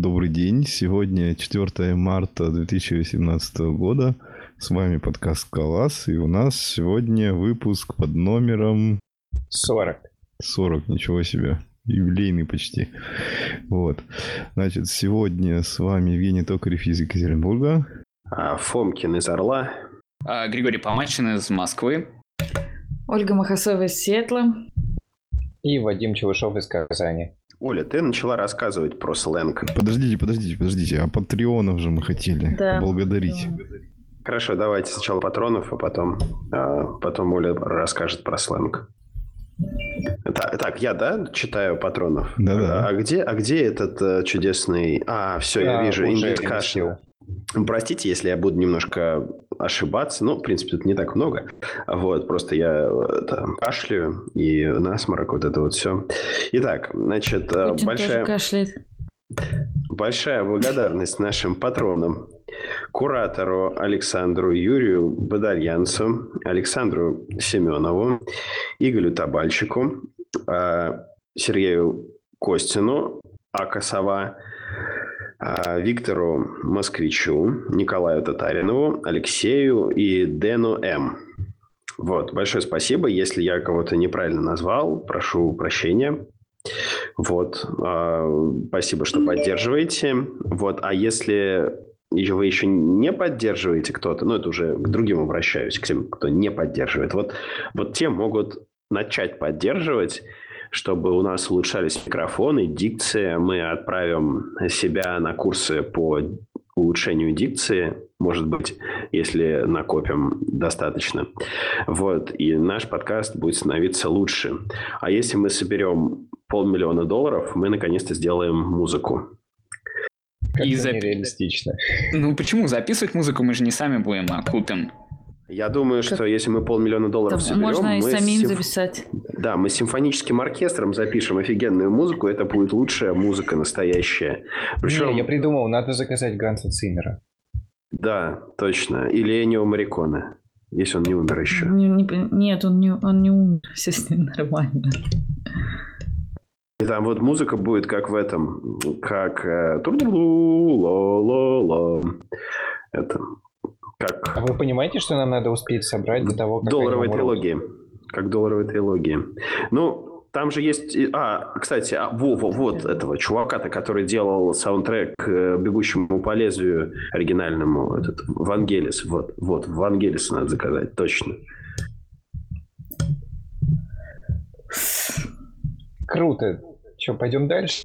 добрый день. Сегодня 4 марта 2018 года. С вами подкаст «Калас». И у нас сегодня выпуск под номером... 40. 40, ничего себе. Юбилейный почти. Вот. Значит, сегодня с вами Евгений Токарев из Екатеринбурга. А, Фомкин из Орла. А, Григорий Помачин из Москвы. Ольга Махасова из Сиэтла. И Вадим Чевышов из Казани. Оля, ты начала рассказывать про сленг. Подождите, подождите, подождите. А патреонов же мы хотели Да. поблагодарить. Хорошо, давайте сначала патронов, а потом, а, потом Оля расскажет про сленг. Так, так, я, да, читаю патронов? Да-да. А где, а где этот э, чудесный... А, все, я Да, вижу, уже Ингрид переместил. Кашина. Простите, если я буду немножко ошибаться. Ну, в принципе, тут не так много. Вот, просто я э, это, кашляю и насморок, вот это вот все. Итак, значит, э, Путин большая... кашляет. Большая благодарность нашим патронам. Куратору Александру Юрию Бадальянцу, Александру Семенову, Игорю Табальчику, а, Сергею Костину, Акасова, Виктору Москвичу, Николаю Татаринову, Алексею и Дэну М. Вот, большое спасибо. Если я кого-то неправильно назвал, прошу прощения. Вот, а, спасибо, что поддерживаете. Вот, а если и вы еще не поддерживаете кто-то, ну, это уже к другим обращаюсь, к тем, кто не поддерживает, вот, вот те могут начать поддерживать, чтобы у нас улучшались микрофоны, дикция. Мы отправим себя на курсы по улучшению дикции, может быть, если накопим достаточно. Вот, и наш подкаст будет становиться лучше. А если мы соберем полмиллиона долларов, мы наконец-то сделаем музыку. Как И это запи- нереалистично. Ну почему? Записывать музыку мы же не сами будем, а купим. Я думаю, что если мы полмиллиона долларов соберем, можно и самим симф- записать. Да, мы с симфоническим оркестром запишем офигенную музыку. Это будет лучшая музыка настоящая. Причем, Не, я придумал, надо заказать Ганса Циммера. да, точно. Или Энио Мариконе, если он не умер еще. Не- не- нет, он не, он не умер. Все с ним нормально. И там вот музыка будет как в этом, как э, ту-ла-ла-ла. Это А как вы понимаете, что нам надо успеть собрать до того, как долларовой трилогии, как долларовой трилогии. Ну, там же есть... А, кстати, а, во, во, вот этого чувака-то, который делал саундтрек к «Бегущему по лезвию» оригинальному, этот Вангелис. Вот, вот, Вангелиса надо заказать, точно. Круто. Что, пойдем дальше?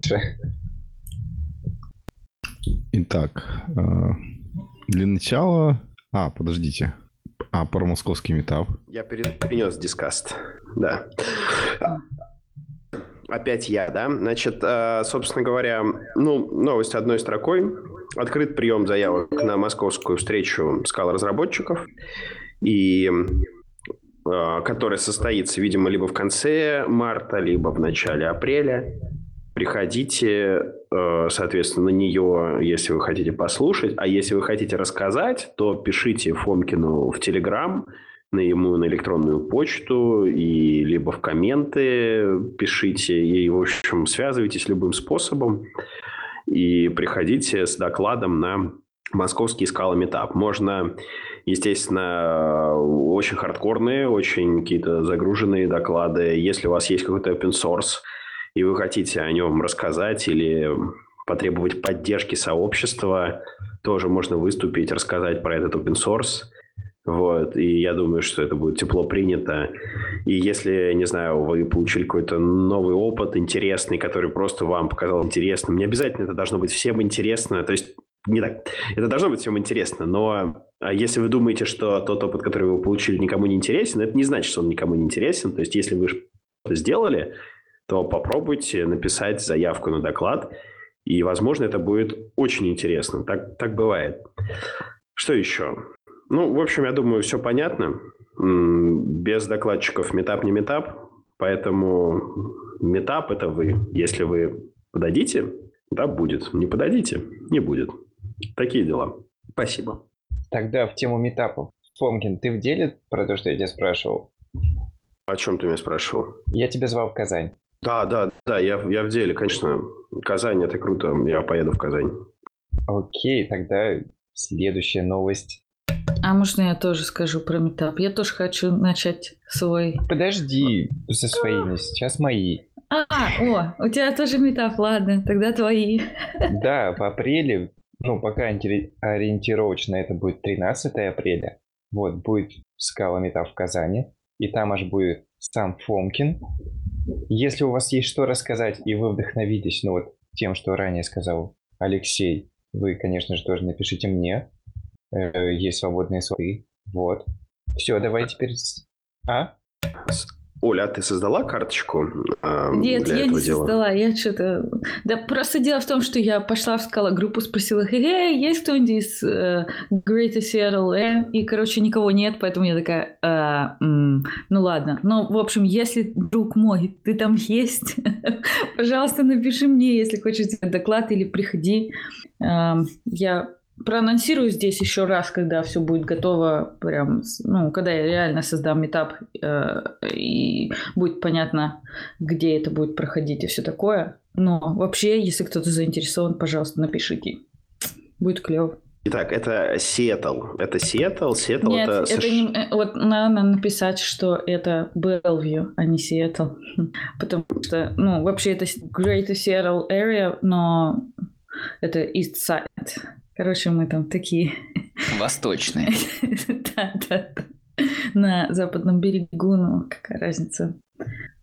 Итак, э, для начала... А, подождите. А, про московский метап. Я перенес дискаст. Да. Опять я, да? Значит, э, собственно говоря, ну, новость одной строкой. Открыт прием заявок на московскую встречу скал-разработчиков, и э, которая состоится, видимо, либо в конце марта, либо в начале апреля. Приходите, э, соответственно, на нее, если вы хотите послушать. А если вы хотите рассказать, то пишите Фомкину в Телеграм, на ему на электронную почту, и либо в комменты пишите, и, в общем, связывайтесь любым способом, и приходите с докладом на московский скала метап. Можно, естественно, очень хардкорные, очень какие-то загруженные доклады. Если у вас есть какой-то open source, и вы хотите о нем рассказать или потребовать поддержки сообщества, тоже можно выступить, рассказать про этот open source. Вот, и я думаю, что это будет тепло принято. И если, не знаю, вы получили какой-то новый опыт интересный, который просто вам показал интересным, не обязательно это должно быть всем интересно, то есть не так. Это должно быть всем интересно, но а если вы думаете, что тот опыт, который вы получили, никому не интересен, это не значит, что он никому не интересен. То есть если вы сделали, то попробуйте написать заявку на доклад, и, возможно, это будет очень интересно. Так, так бывает. Что еще? Ну, в общем, я думаю, все понятно. Без докладчиков метап не метап, поэтому метап – это вы. Если вы подадите, да, будет. Не подадите – не будет. Такие дела. Спасибо. Тогда в тему метапов. Фомкин, ты в деле про то, что я тебя спрашивал? О чем ты меня спрашивал? Я тебя звал в Казань. Да, да, да, я, я в деле, конечно. Казань, это круто, я поеду в Казань. Окей, тогда следующая новость. А можно я тоже скажу про метап? Я тоже хочу начать свой... Подожди со своими, сейчас мои. А, о, у тебя тоже метап, ладно, тогда твои. Да, в апреле, ну, пока ориенти- ориентировочно это будет 13 апреля, вот, будет скала метап в Казани, и там аж будет сам Фомкин. Если у вас есть что рассказать, и вы вдохновитесь, ну, вот, тем, что ранее сказал Алексей, вы, конечно же, тоже напишите мне. Э, Есть свободные слоты. Вот. Все, давай теперь... А? Оля, а ты создала карточку а, Нет, для я этого не дела? создала, я что-то... Да просто дело в том, что я пошла в скала группу, спросила, эй, есть кто-нибудь из э, Greater Seattle? э?» И, короче, никого нет, поэтому я такая, «А, м, ну ладно. Ну, в общем, если, друг мой, ты там есть, пожалуйста, напиши мне, если хочешь доклад или приходи. Эм, Я проанонсирую здесь еще раз, когда все будет готово, прям, ну, когда я реально создам метап, э, и будет понятно, где это будет проходить и все такое. Но вообще, если кто-то заинтересован, пожалуйста, напишите. Будет клево. Итак, это Сиэтл. Это Сиэтл. Сиэтл Нет, это... это не... э, Вот надо написать, что это Белвью, а не Сиэтл. Потому что, ну, вообще это Greater Seattle Area, но это East Side. Короче, мы там такие Восточные. Да, да. На западном берегу, ну, какая разница.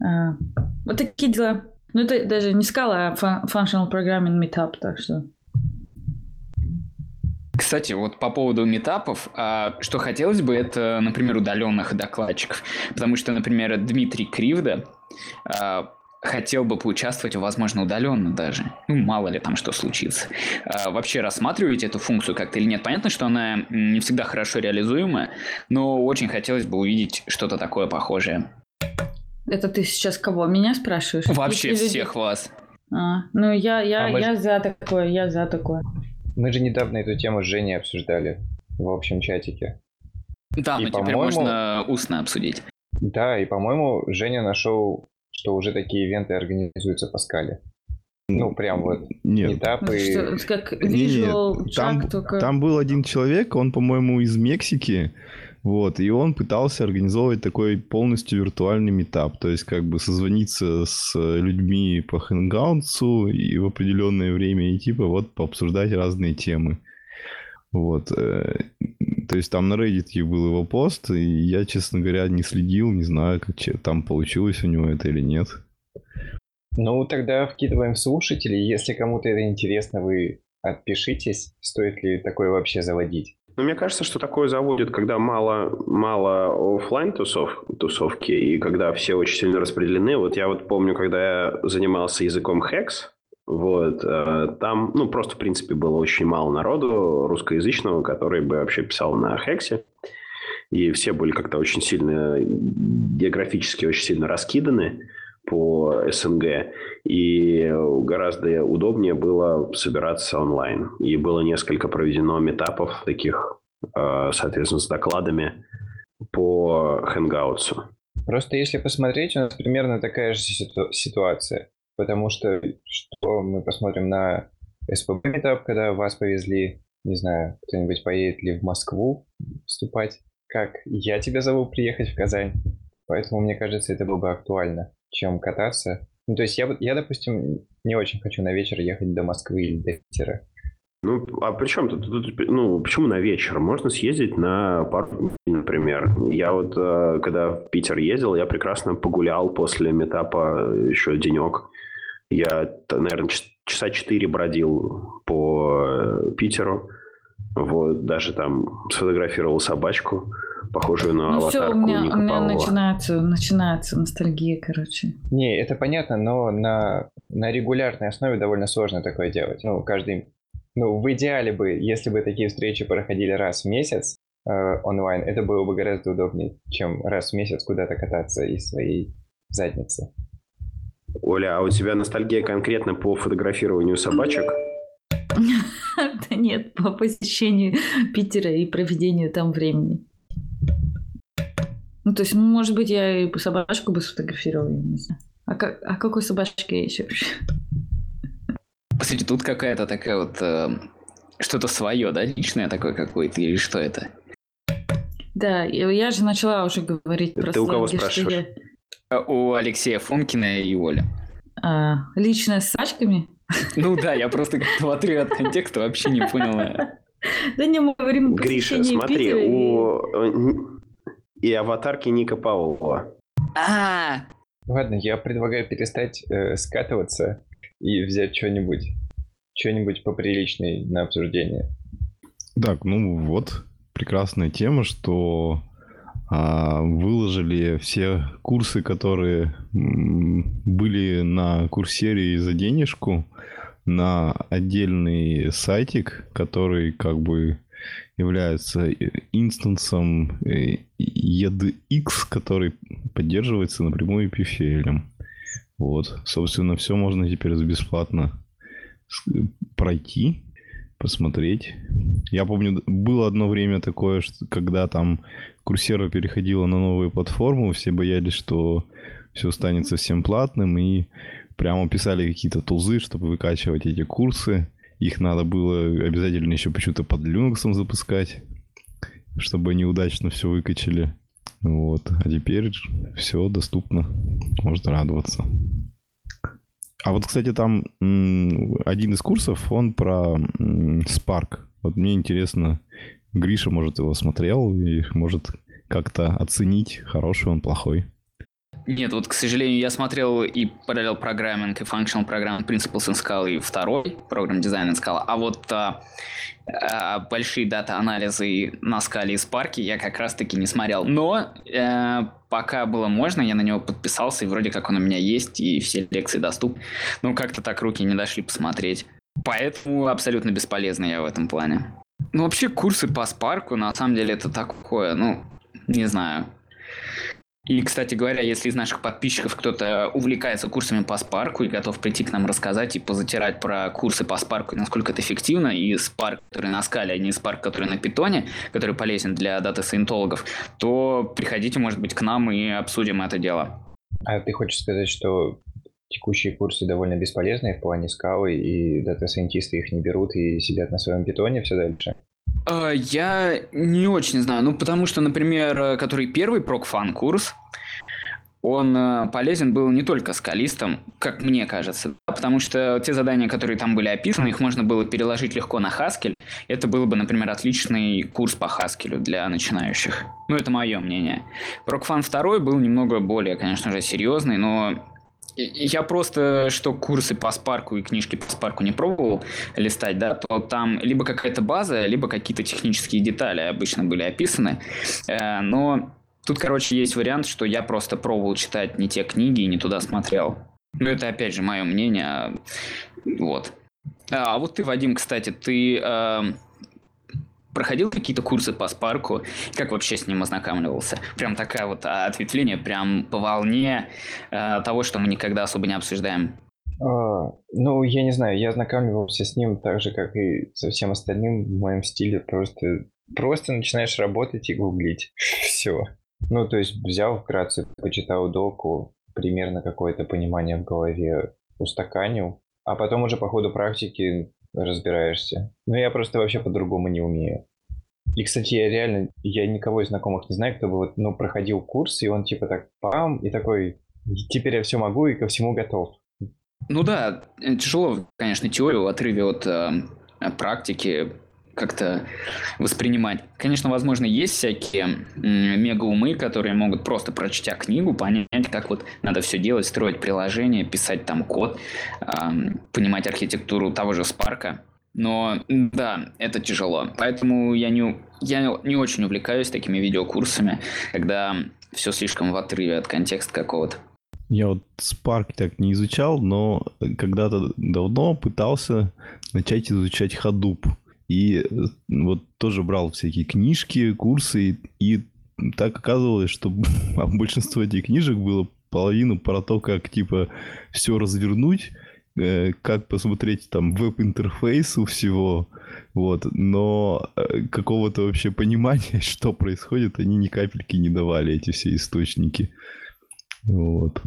А, вот такие дела. Ну, это даже не скала, а Functional Programming Meetup, так что... Кстати, вот по поводу метапов, а, что хотелось бы, это, например, удаленных докладчиков. Потому что, например, Дмитрий Кривда а, хотел бы поучаствовать, возможно, удаленно даже. Ну, мало ли там что случится. А, вообще рассматриваете эту функцию как-то или нет? Понятно, что она не всегда хорошо реализуема, но очень хотелось бы увидеть что-то такое похожее. Это ты сейчас кого? Меня спрашиваешь? Вообще Если люди- всех вас. А, ну, я, я, А мы я за такое, я за такое. Мы же недавно эту тему с Женей обсуждали в общем чатике. Да, И, но теперь можно устно обсудить. Да, и, по-моему, Женя нашел, что уже такие ивенты организуются по скале. Ну, прям вот Нет, Ну, этапы. что, как visual там, track только... там был один человек, он, по-моему, из Мексики, вот, и он пытался организовывать такой полностью виртуальный метап, то есть как бы созвониться с людьми по хэнгаутсу и в определенное время и типа вот пообсуждать разные темы. Вот. То есть там на Reddit был его пост, и я, честно говоря, не следил, не знаю, как че- там получилось у него это или нет. Ну, тогда вкидываем слушателей. Если кому-то это интересно, вы отпишитесь, стоит ли такое вообще заводить. Ну, мне кажется, что такое заводит, когда мало, мало офлайн тусов, тусовки, и когда все очень сильно распределены. Вот я вот помню, когда я занимался языком Hex, вот, э, там, ну, просто, в принципе, было очень мало народу русскоязычного, который бы вообще писал на Хексе. И все были как-то очень сильно, географически очень сильно раскиданы по СНГ. И гораздо удобнее было собираться онлайн. И было несколько проведено метапов таких, э, соответственно, с докладами по Hangouts. Просто если посмотреть, у нас примерно такая же ситу- ситуация. Потому что, что мы посмотрим на СПБ метап, когда вас повезли, не знаю, кто-нибудь поедет ли в Москву вступать, как я тебя зову приехать в Казань. Поэтому, мне кажется, это было бы актуально, чем кататься. Ну, то есть я, я, допустим, не очень хочу на вечер ехать до Москвы или до Питера. Ну, а при чем тут, тут, ну, почему на вечер? Можно съездить на пару дней, например. Я вот, э, когда в Питер ездил, я прекрасно погулял после метапа еще денек. Я, наверное, часа четыре бродил по э, Питеру. Вот, даже там сфотографировал собачку, похожую на Ну все, аватарку у меня, Ника у меня Павлова. начинается, начинается ностальгия, короче. Не, это понятно, но на, на регулярной основе довольно сложно такое делать. Ну, каждый... Ну, в идеале бы, если бы такие встречи проходили раз в месяц э, онлайн, это было бы гораздо удобнее, чем раз в месяц куда-то кататься из своей задницы. Оля, а у тебя ностальгия конкретно по фотографированию собачек? Да нет, по посещению Питера и проведению там времени. Ну, то есть, ну, может быть, я и собачку бы сфотографировала, я не знаю. А, как, а какой собачки есть вообще? Кстати, тут какая-то такая вот... Э, что-то свое, да, личное такое какое-то, или что это? Да, я же начала уже говорить Ты про у кого сленги, что спрашиваешь? я... У Алексея Фомкина и Оли. А, личное с сачками? Ну да, я просто как-то в отрыве от контекста вообще не понял. Да не, мы говорим Гриша, смотри, у... э, И аватарки Ника Павлова. А, Ладно, я предлагаю перестать э, скатываться и взять что-нибудь, что-нибудь поприличней на обсуждение. Так, ну вот, прекрасная тема, что выложили все курсы, которые были на курсере за денежку, на отдельный сайтик, который как бы является э, инстансом э, EDX, который поддерживается напрямую PFL. Вот, собственно, все можно теперь бесплатно с- пройти, посмотреть. Я помню, было одно время такое, что когда там Курсера переходила на новую платформу, все боялись, что все станет совсем платным, и прямо писали какие-то тулзы, чтобы выкачивать эти курсы. Их надо было обязательно еще почему-то под Linux запускать, чтобы они удачно все выкачали. Вот. А теперь все доступно. Можно радоваться. А вот, кстати, там один из курсов, он про Spark. Вот мне интересно, Гриша, может, его смотрел и может как-то оценить, хороший он, плохой. Нет, вот, к сожалению, я смотрел и параллел программинг, и functional программ Principles in Scala, и второй программ дизайн in Scala. А вот а, а, большие дата-анализы на скале и Spark я как раз-таки не смотрел. Но э, пока было можно, я на него подписался, и вроде как он у меня есть, и все лекции доступны. Но как-то так руки не дошли посмотреть. Поэтому абсолютно бесполезно я в этом плане. Ну, вообще, курсы по Spark у, на самом деле, это такое, ну, не знаю. И, кстати говоря, если из наших подписчиков кто-то увлекается курсами по Spark у и готов прийти к нам рассказать и позатирать про курсы по Spark у, насколько это эффективно, и Spark, который на скале, а не Spark, который на питоне, который полезен для data-сайентологов, то приходите, может быть, к нам и обсудим это дело. А ты хочешь сказать, что текущие курсы довольно бесполезные в плане скалы, и data scientist ы их не берут и сидят на своем питоне все дальше? Э, Я не очень знаю. Ну, потому что, например, э, который первый прокфан курс, он э, полезен был не только скалистам, как мне кажется, потому что те задания, которые там были описаны, их можно было переложить легко на Haskell. Это был бы, например, отличный курс по Haskell для начинающих. Ну, это мое мнение. Прокфан второй был немного более, конечно же, серьезный, но я просто, что курсы по спарку и книжки по спарку не пробовал листать, да, то там либо какая-то база, либо какие-то технические детали обычно были описаны. Э, Но тут, короче, есть вариант, что я просто пробовал читать не те книги и не туда смотрел. Ну, это, опять же, мое мнение. а, Вот. А вот ты, Вадим, кстати, ты э, проходил какие-то курсы по спарку? Как вообще с ним ознакомливался? Прям такая вот а, ответвление, прям по волне э, того, что мы никогда особо не обсуждаем. А, ну, я не знаю, я ознакомливался с ним так же, как и со всем остальным в моем стиле. Просто, просто начинаешь работать и гуглить. Все. Ну, то есть взял вкратце, почитал доку, примерно какое-то понимание в голове устаканил, а потом уже по ходу практики разбираешься. Но я просто вообще по-другому не умею. И, кстати, я реально, я никого из знакомых не знаю, кто бы вот, ну, проходил курс, и он типа так пам, и такой, теперь я все могу и ко всему готов. Ну да, тяжело, конечно, теорию в отрыве от э, практики как-то воспринимать. Конечно, возможно, есть всякие мегаумы, которые могут просто прочтя книгу, понять, как вот надо все делать, строить приложение, писать там код, понимать архитектуру того же Спарка. Но да, это тяжело. Поэтому я не, я не очень увлекаюсь такими видеокурсами, когда все слишком в отрыве от контекста какого-то. Я вот Spark так не изучал, но когда-то давно пытался начать изучать Hadoop. И э, вот тоже брал всякие книжки, курсы, и, так оказывалось, что большинство этих книжек было половину про то, как типа все развернуть, э, как посмотреть там веб-интерфейс у всего, вот, но э, какого-то вообще понимания, что происходит, они ни капельки не давали, эти все источники. Вот.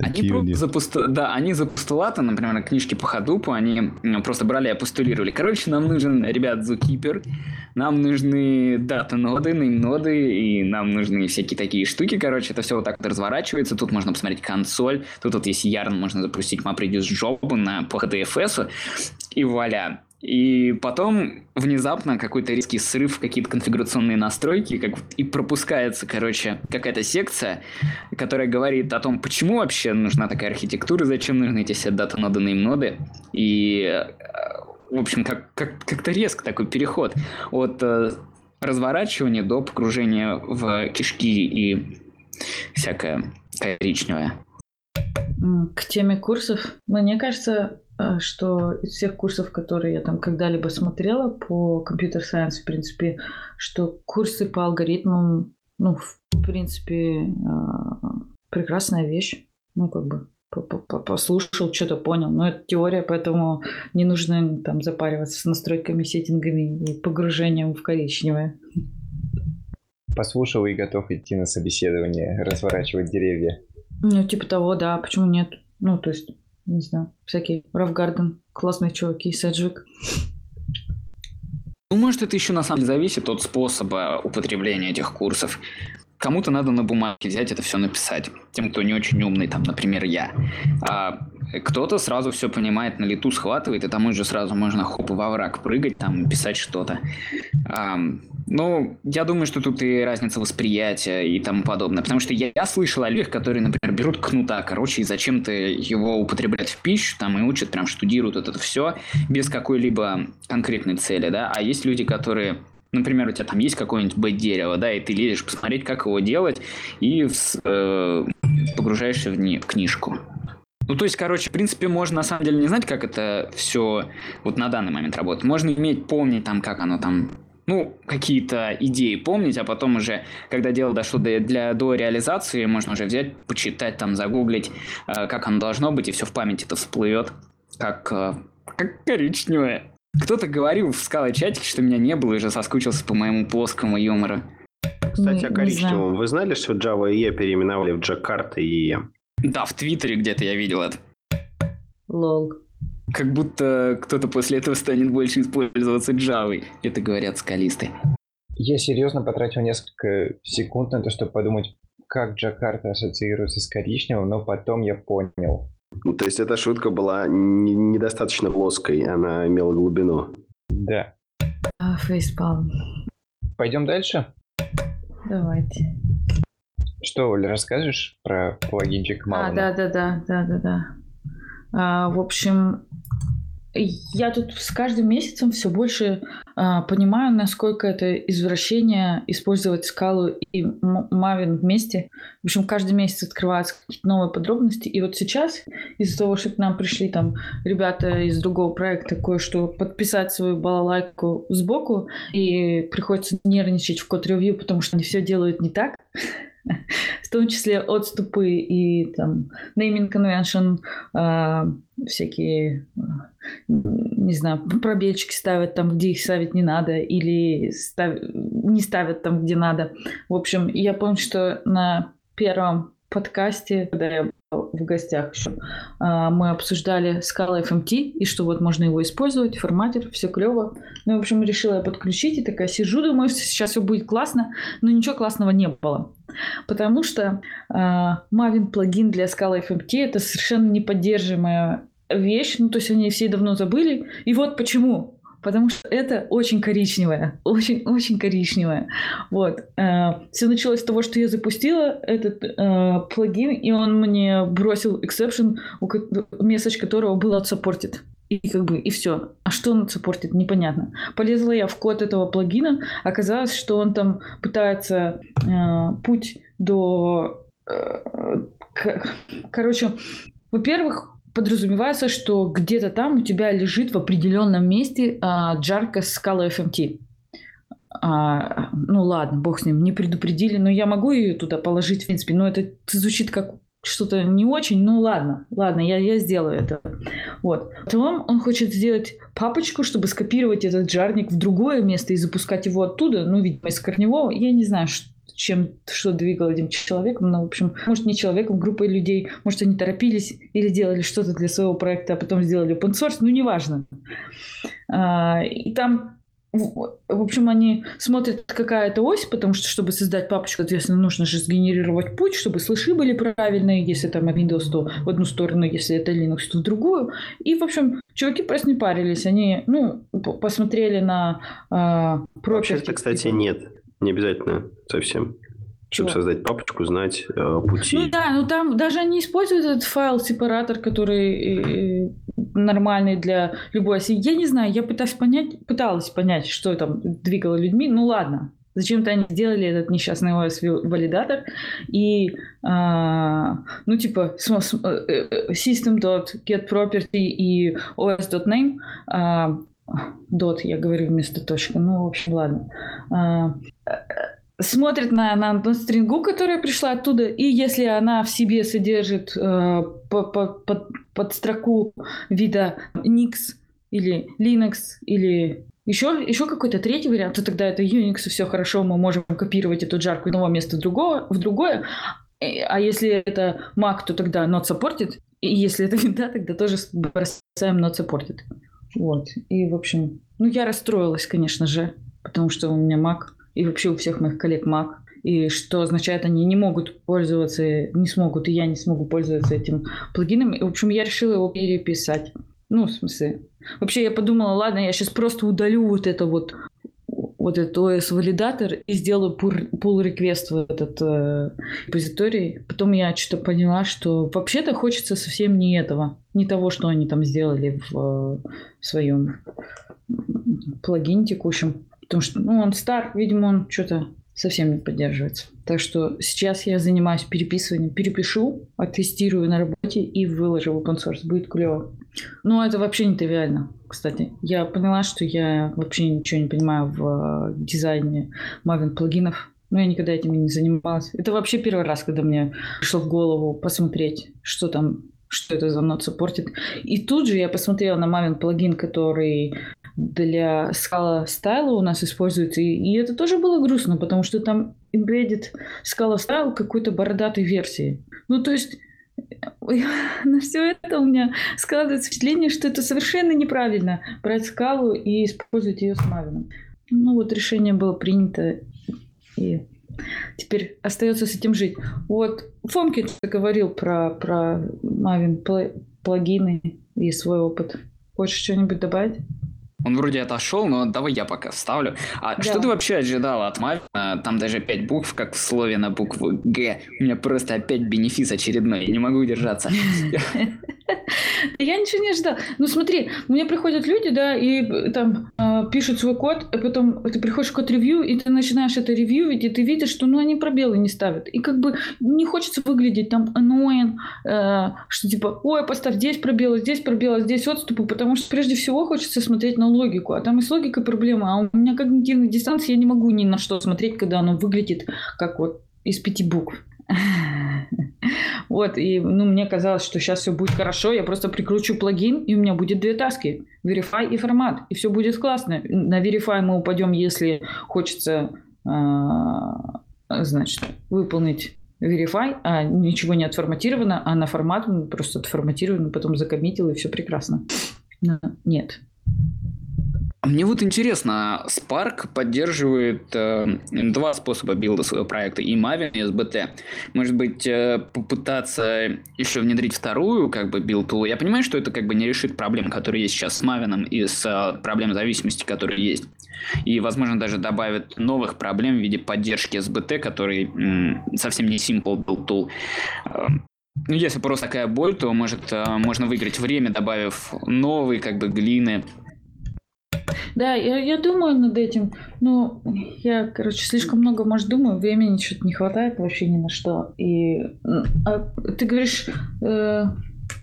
Они просто за посту- Да, они за постулаты, например, книжки по ходупу, они просто брали и постулировали. Короче, нам нужен, ребят, зукипер, нам нужны дата-ноды, нейм-ноды, и нам нужны всякие такие штуки. Короче, это все вот так вот разворачивается. Тут можно посмотреть консоль, тут вот есть Yarn, можно запустить MapReduce Job на, по HDFS, и вуаля. И потом внезапно какой-то резкий срыв какие-то конфигурационные настройки, как, и пропускается, короче, какая-то секция, которая говорит о том, почему вообще нужна такая архитектура, зачем нужны эти все дата-ноды, нейм-ноды. И, э, в общем, как, как, как-то резко такой переход от э, разворачивания до погружения в кишки и всякое коричневое. К теме курсов. Мне кажется, что из всех курсов, которые я там когда-либо смотрела по компьютер-сайенс, в принципе, что курсы по алгоритмам, ну, в принципе, э, прекрасная вещь. Ну, как бы по- по- по- послушал, что-то понял. Но это теория, поэтому не нужно там запариваться с настройками, сеттингами и погружением в коричневое. Послушал и готов идти на собеседование, разворачивать деревья. Ну, типа того, да, почему нет? Ну, то есть, не знаю, всякие Равгарден, классные чуваки, Седжвик. Ну, может, это еще на самом деле зависит от способа употребления этих курсов. Кому-то надо на бумаге взять это все написать. Тем, кто не очень умный, там, например, я. А кто-то сразу все понимает, на лету схватывает, и там уже сразу можно хоп во враг прыгать, там, писать что-то. Ам, ну, я думаю, что тут и разница восприятия и тому подобное. Потому что я, я слышал о людях, которые, например, берут кнута, короче, и зачем-то его употребляют в пищу, там, и учат, прям штудируют это все без какой-либо конкретной цели, да. А есть люди, которые Например, у тебя там есть какое-нибудь бэт-дерево, да, и ты лезешь посмотреть, как его делать, и вс- э, погружаешься в, не- в книжку. Ну, то есть, короче, в принципе, можно на самом деле не знать, как это все вот на данный момент работает. Можно иметь, помнить там, как оно там, ну, какие-то идеи помнить, а потом уже, когда дело дошло до, для, до реализации, можно уже взять, почитать, там, загуглить, э, как оно должно быть, и все в памяти это всплывет, как, э, как коричневое. Кто-то говорил в скалы чатике, что меня не было, и уже соскучился по моему плоскому юмору. Кстати, Не- о не коричневом. знаю. Вы знали, что Java EE переименовали в и EE? Да, в Твиттере где-то я видел это. Лол. Как будто кто-то после этого станет больше использоваться Java. Это говорят скалисты. Я серьезно потратил несколько секунд на то, чтобы подумать, как Джакарта ассоциируется с коричневым, но потом я понял. Ну, то есть эта шутка была не- недостаточно плоской, она имела глубину. Да. А, фейспалм. Пойдем дальше? Давайте. Что, Оля, расскажешь про плагинчик А, Мауна? да, да, да, да, да, да. А, в общем, я тут с каждым месяцем все больше а, понимаю, насколько это извращение использовать скалу и Мавин вместе. В общем, каждый месяц открываются какие-то новые подробности. И вот сейчас, из-за того, что к нам пришли там ребята из другого проекта кое-что подписать свою балалайку сбоку, и приходится нервничать в код-ревью, потому что они все делают не так. В том числе отступы и там naming convention, а, всякие, не знаю, пробельчики ставят там, где их ставить не надо, или став- не ставят там, где надо. В общем, я помню, что на первом подкасте, когда я была в гостях еще, а, мы обсуждали Scala FMT, и что вот можно его использовать, форматер, все клево. Ну, в общем, решила я подключить, и такая сижу, думаю, сейчас все будет классно, но ничего классного не было. Потому что а, Maven плагин для Scala FMT это совершенно неподдерживаемая вещь. Ну, то есть они все давно забыли. И вот почему. Потому что это очень коричневое. Очень-очень коричневое. Вот. все началось с того, что я запустила этот э, плагин, и он мне бросил ко- месседж которого был отсаппортит. И как бы, и все. А что он отсаппортит, непонятно. Полезла я в код этого плагина, оказалось, что он там пытается э, путь до... э, короче, во-первых, подразумевается, что где-то там у тебя лежит в определенном месте а, джарка Scala FMT. А, ну ладно, бог с ним, не предупредили, но я могу ее туда положить, в принципе, но это звучит как что-то не очень, ну ладно, ладно, я, я сделаю это. Вот. Потом он хочет сделать папочку, чтобы скопировать этот жарник в другое место и запускать его оттуда, ну, видимо, из корневого. Я не знаю, ш- чем что двигал этим человеком. Но, в общем, может, не человеком, группой людей. Может, они торопились или делали что-то для своего проекта, а потом сделали open source. Ну, неважно. А, и там в общем, они смотрят какая-то ось, потому что, чтобы создать папочку, соответственно, нужно же сгенерировать путь, чтобы слыши были правильные, если там Windows, то в одну сторону, если это Linux, то в другую. И, в общем, чуваки просто не парились. Они, ну, посмотрели на э, Вообще, это, кстати, нет. Не обязательно совсем. Чтобы Чего? создать папочку, знать э, пути. Ну да, ну там даже они используют этот файл-сепаратор, который э, нормальный для любой оси. Я не знаю, я пытаюсь понять, пыталась понять, что там двигало людьми. Ну ладно, Зачем-то они сделали этот несчастный OS-валидатор. И, а, ну, типа, э, system.getProperty и os.name а, dot, я говорю вместо точки. Ну, в общем, ладно. А, смотрит на, на, на стрингу, которая пришла оттуда, и если она в себе содержит э, по, по, под, под строку вида Nix или Linux или еще, еще какой-то третий вариант, то тогда это Unix, все хорошо, мы можем копировать эту жарку из одного места в другое, в другое. А если это Mac, то тогда not supported. И если это винда, тогда тоже бросаем not supported. Вот. И, в общем, ну, я расстроилась, конечно же, потому что у меня Mac и вообще у всех моих коллег Mac. И что означает, они не могут пользоваться, не смогут, и я не смогу пользоваться этим плагином. И, в общем, я решила его переписать. Ну, в смысле. Вообще я подумала, ладно, я сейчас просто удалю вот это вот этот OS-валидатор и сделаю pull request в этот э, репозиторий. Потом я что-то поняла, что вообще-то хочется совсем не этого. Не того, что они там сделали в, в своем плагине текущем. Потому что ну, он стар, видимо, он что-то совсем не поддерживается. Так что сейчас я занимаюсь переписыванием. Перепишу, оттестирую на работе и выложу в open source. Будет клево. Но это вообще не тривиально, кстати. Я поняла, что я вообще ничего не понимаю в э, дизайне Maven плагинов. Но я никогда этим не занималась. Это вообще первый раз, когда мне пришло в голову посмотреть, что там что это за нот саппортит. И тут же я посмотрела на Maven плагин, который для Scala Style у нас используется. И, и это тоже было грустно, потому что там embedded Scala Style какой-то бородатой версии. Ну, то есть на все это у меня складывается впечатление, что это совершенно неправильно брать скалу и использовать ее с Мавином. Ну вот решение было принято, и теперь остается с этим жить. Вот Фомкин говорил про, про Мавин плагины и свой опыт. Хочешь что-нибудь добавить? Он вроде отошел, но давай я пока вставлю. А да. что ты вообще ожидала от Мавина? Там даже пять букв, как в слове на букву Г. У меня просто опять бенефис очередной, я не могу удержаться. Я ничего не ожидала. Ну смотри, мне приходят люди, да, и там э, пишут свой код, а потом ты приходишь в код-ревью, и ты начинаешь это ревьюить, и ты видишь, что ну они пробелы не ставят. И как бы не хочется выглядеть там annoying, э, что типа, ой, поставь здесь пробелы, здесь пробелы, здесь отступы, потому что прежде всего хочется смотреть на логику, а там и с логикой проблема. А у меня когнитивный дистанц, я не могу ни на что смотреть, когда оно выглядит как вот из пяти букв. Вот, и ну, мне казалось, что сейчас все будет хорошо, я просто прикручу плагин, и у меня будет две таски. Verify и формат, и все будет классно. На Verify мы упадем, если хочется, а, значит, выполнить Verify, а ничего не отформатировано, а на формат мы просто отформатируем, потом закоммитил, и все прекрасно. Но нет. Мне вот интересно, Spark поддерживает э, два способа build а своего проекта, и Maven, и SBT. Может быть, э, попытаться еще внедрить вторую, как бы, build Я понимаю, что это как бы не решит проблем, которые есть сейчас с Maven и с э, проблем зависимости, которые есть. И, возможно, даже добавит новых проблем в виде поддержки SBT, который м, совсем не simple build tool. Э, ну, если просто такая боль, то может э, можно выиграть время, добавив новые как бы глины, да, я, я думаю над этим. Ну, я, короче, слишком много, может, думаю, времени что-то не хватает вообще ни на что. И а, ты говоришь, э,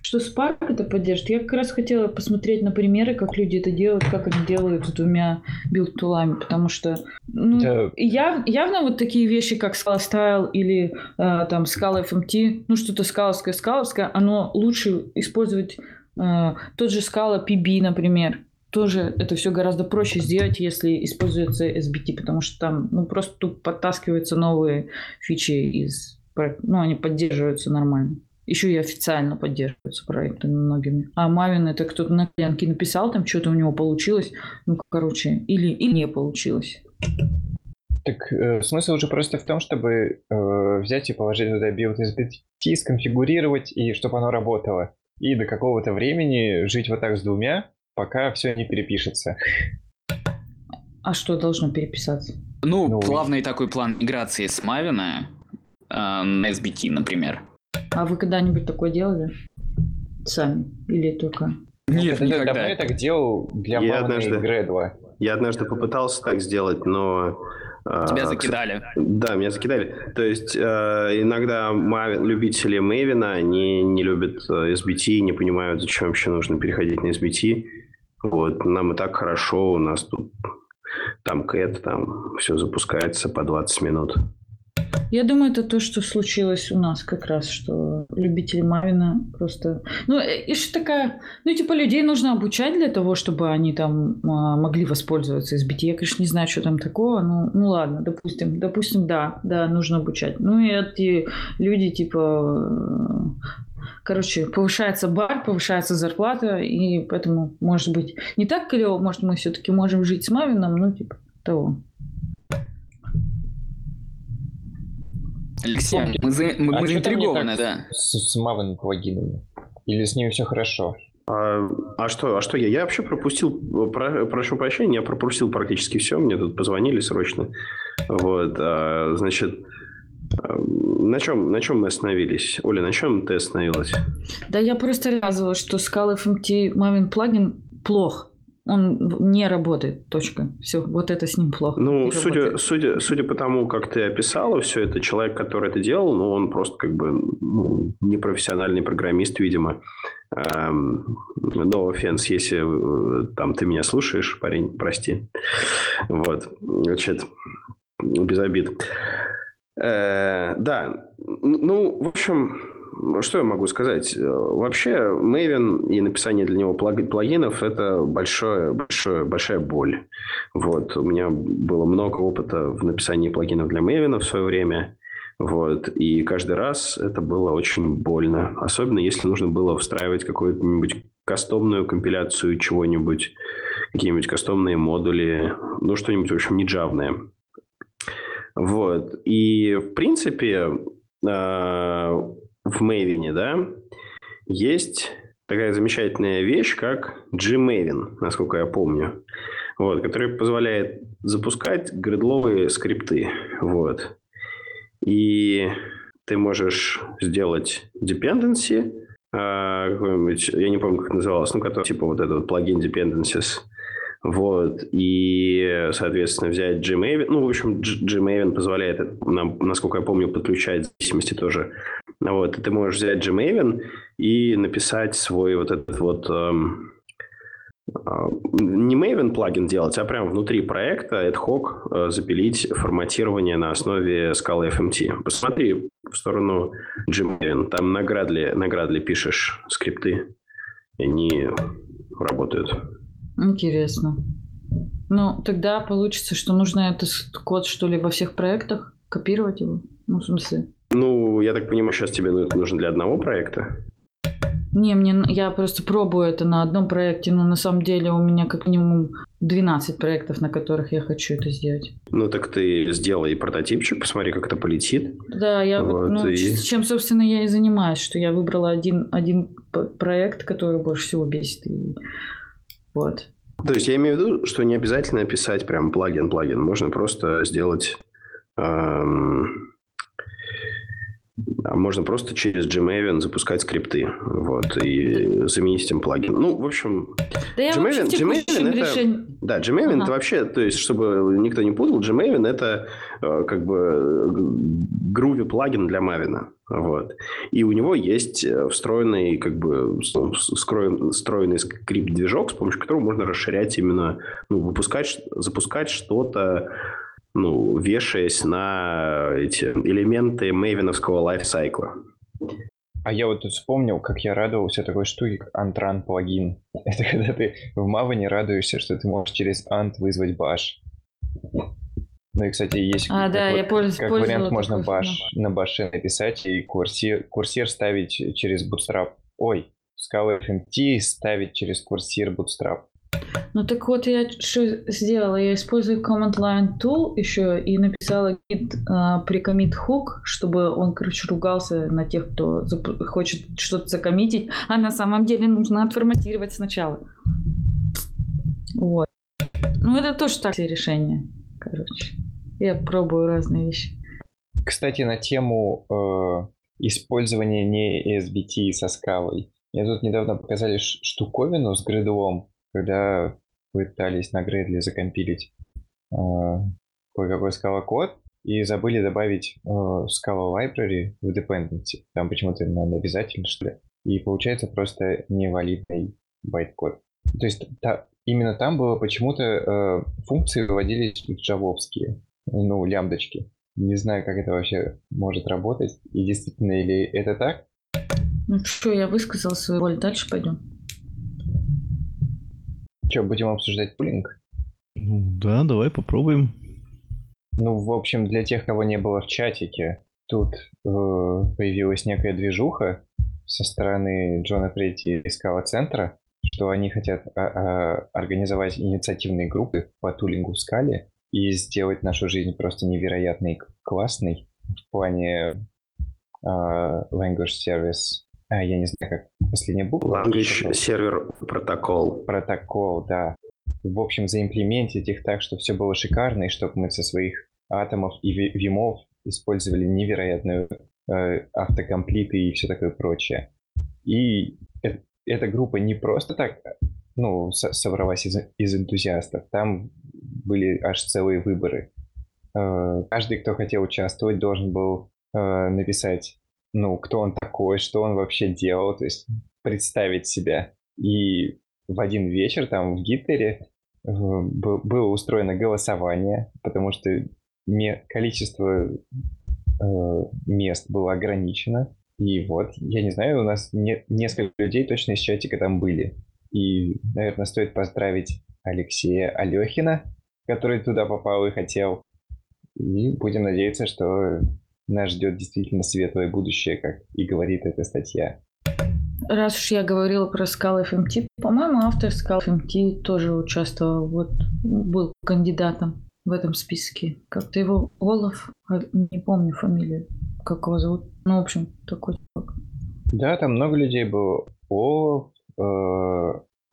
что Spark это поддержит. Я как раз хотела посмотреть на примеры, как люди это делают, как они делают с двумя build tool ами, потому что ну, да. яв, явно вот такие вещи, как Scala Style или э, там Scala FMT, ну что-то скаловское, скаловское, оно лучше использовать э, тот же Scala PB, например, тоже это все гораздо проще сделать, если используется SBT, потому что там ну, просто тут подтаскиваются новые фичи из ну, они поддерживаются нормально. Еще и официально поддерживаются проекты многими. А Maven это кто-то на коленке написал, там что-то у него получилось. Ну, короче, или, или не получилось. Так э, смысл уже просто в том, чтобы э, взять и положить туда build SBT, сконфигурировать, и чтобы оно работало. И до какого-то времени жить вот так с двумя, пока все не перепишется. А что должно переписаться? Ну, ну плавный такой план миграции с Мавина э, на SBT, например. А вы когда-нибудь такое делали? Сами? Или только... Нет, ну, никогда. Давно я так делал для я однажды, и Гредла. Я однажды попытался так сделать, но... А, Тебя закидали. Да, меня закидали. То есть э, иногда Мавин, любители Мэйвина, они не любят э, SBT, не понимают, зачем вообще нужно переходить на SBT. Вот, нам и так хорошо, у нас тут там кэт, там все запускается по 20 минут. Я думаю, это то, что случилось у нас как раз, что любители Мавина просто... Ну, э, и что такая... Ну, типа, людей нужно обучать для того, чтобы они там а, могли воспользоваться SBT. Я, конечно, не знаю, что там такого. Ну, ну ладно, допустим. Допустим, да, да, нужно обучать. Ну, и эти люди, типа... Короче, повышается бар, повышается зарплата, и поэтому, может быть, не так клево, может, мы все-таки можем жить с Мавином, ну, типа, того. Алексей, мы, за, мы, а мы заинтригованы, да. С, с Maven плагинами? Или с ними все хорошо? А, а что, а что я? Я вообще пропустил, про, прошу прощения, я пропустил практически все. Мне тут позвонили срочно. Вот, а, значит, а, на чем, на чем мы остановились? Оля, на чем ты остановилась? Да я просто рассказывала, что Scala FMT Maven плагин плох он не работает, точка. Все, вот это с ним плохо. Ну, судя, судя, судя по тому, как ты описала все это, человек, который это делал, ну, он просто как бы ну, непрофессиональный программист, видимо. Эм, no offense, если э, там ты меня слушаешь, парень, прости. Вот, значит, без обид. Э, да, ну, в общем, что я могу сказать? Вообще, Maven и написание для него плагинов – это большое, большое, большая боль. Вот. У меня было много опыта в написании плагинов для Maven в свое время. Вот. И каждый раз это было очень больно. Особенно, если нужно было встраивать какую-нибудь кастомную компиляцию чего-нибудь, какие-нибудь кастомные модули, ну, что-нибудь, в общем, не джавное. Вот. И, в принципе, а, в Maven, да, есть такая замечательная вещь, как Gmaven, насколько я помню, вот, которая позволяет запускать гридловые скрипты. Вот. И ты можешь сделать dependency, а, какой-нибудь, я не помню, как называлось, ну, который, типа вот этот плагин dependencies, вот, и, соответственно, взять Gmaven. Ну, в общем, Gmaven позволяет, нам, насколько я помню, подключать зависимости тоже вот, и ты можешь взять Gmaven и написать свой вот этот вот... Эм, э, не Maven плагин делать, а прямо внутри проекта ad hoc э, запилить форматирование на основе Scala FMT. Посмотри в сторону Gmaven. Там на Gradle, на Gradle пишешь скрипты, и они работают. Интересно. Ну, тогда получится, что нужно этот код, что ли, во всех проектах, копировать его? Ну, в смысле? Ну, я так понимаю, сейчас тебе это нужно для одного проекта? Не, мне я просто пробую это на одном проекте, но на самом деле у меня как минимум 12 проектов, на которых я хочу это сделать. Ну так ты сделай прототипчик, посмотри, как это полетит. Да, я вот, ну, и... чем, собственно, я и занимаюсь, что я выбрала один, один проект, который больше всего бесит. И... Вот. То есть я имею в виду, что не обязательно писать прям плагин-плагин, можно просто сделать эм а можно просто через Gmaven запускать скрипты, вот, и заменить этим плагин. Ну, в общем, да Gmaven, Gmaven это, решение... да, Gmaven ага. это вообще, то есть, чтобы никто не путал, Gmaven это э, как бы груви плагин для Maven, вот. И у него есть э, встроенный, как бы, встроенный скрипт-движок, с помощью которого можно расширять именно, ну, выпускать, запускать что-то ну, вешаясь на эти элементы мейвиновского лайфсайкла. А я вот тут вспомнил, как я радовался такой штуке, как Antrан плагин. Это когда ты в Маване радуешься, что ты можешь через Ant вызвать баш. Ну и, кстати, есть А, как, да, вот- я пользуюсь. как вариант можно баш на баше написать и курсир, курсир ставить через Bootstrap. Ой, Scala FMT ставить через курсир Bootstrap. Ну так вот я что сделала? Я использую Command Line Tool еще и написала git а, pre-commit hook, чтобы он, короче, ругался на тех, кто хочет что-то закоммитить, а на самом деле нужно отформатировать сначала. Вот. Ну это тоже так решение, короче. Я пробую разные вещи. Кстати, на тему э, использования не SBT со скалой. Мне тут недавно показали штуковину с гридлом, когда пытались на Gradle закомпилить э, кое-какой Scala код и забыли добавить э, Scala Library в dependency. Там почему-то надо обязательно, что ли. И получается просто невалидный байт-код. То есть та- именно там было почему-то э, функции выводились джавовские, ну, лямбдочки. Не знаю, как это вообще может работать. И действительно, или это так? Ну что, я высказал свою роль, дальше пойдем. Что, будем обсуждать пулинг? Ну, да, давай попробуем. Ну, в общем, для тех, кого не было в чатике, тут э, появилась некая движуха со стороны Джона Третьи и Скала Центра, что они хотят а, а, организовать инициативные группы по тулингу в скале и сделать нашу жизнь просто невероятной и классной в плане а, language service. А, я не знаю, как последняя буква. Language сервер протокол. протокол, да. В общем, заимплементить их так, чтобы все было шикарно, и чтобы мы со своих атомов и ви- вимов использовали невероятную э, автокомплиты и все такое прочее. И э- эта группа не просто так ну, со- собралась из, из энтузиастов. Там были аж целые выборы. Э, каждый, кто хотел участвовать, должен был э, написать, ну, кто он такой, что он вообще делал, то есть представить себя. И в один вечер там в Гитлере э, был- было устроено голосование, потому что количество э, мест было ограничено. И вот, я не знаю, у нас не- несколько людей точно из чатика там были. И, наверное, стоит поздравить Алексея Алехина, который туда попал и хотел. И будем надеяться, что нас ждет действительно светлое будущее, как и говорит эта статья. Раз уж я говорила про Scala FMT, по-моему, автор Scala FMT тоже участвовал, вот был кандидатом в этом списке. Как-то его Олаф, а, не помню фамилию, как его зовут. Ну, в общем, такой чувак. Да, там много людей было. Олаф, э,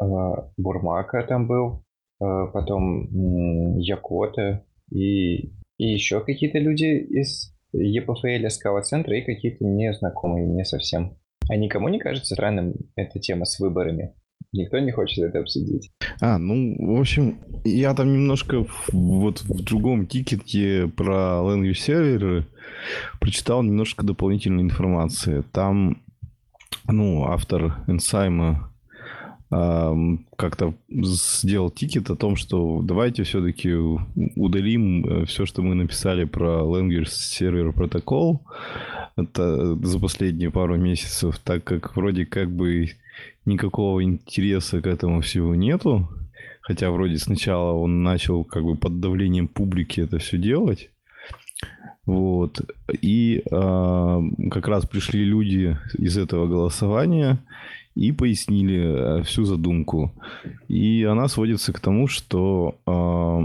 э, Бурмака там был, э, потом Якота и, и еще какие-то люди из ЕПФЛ Скала Центра и какие-то незнакомые мне совсем. А никому не кажется странным эта тема с выборами? Никто не хочет это обсудить. А, ну, в общем, я там немножко в- вот в другом тикете про language серверы прочитал немножко дополнительной информации. Там, ну, автор Энсайма как-то сделал тикет о том, что давайте все-таки удалим все, что мы написали про language сервер протокол это за последние пару месяцев, так как вроде как бы никакого интереса к этому всего нету. Хотя вроде сначала он начал как бы под давлением публики это все делать. Вот. И а, как раз пришли люди из этого голосования и пояснили э, всю задумку. И она сводится к тому, что а,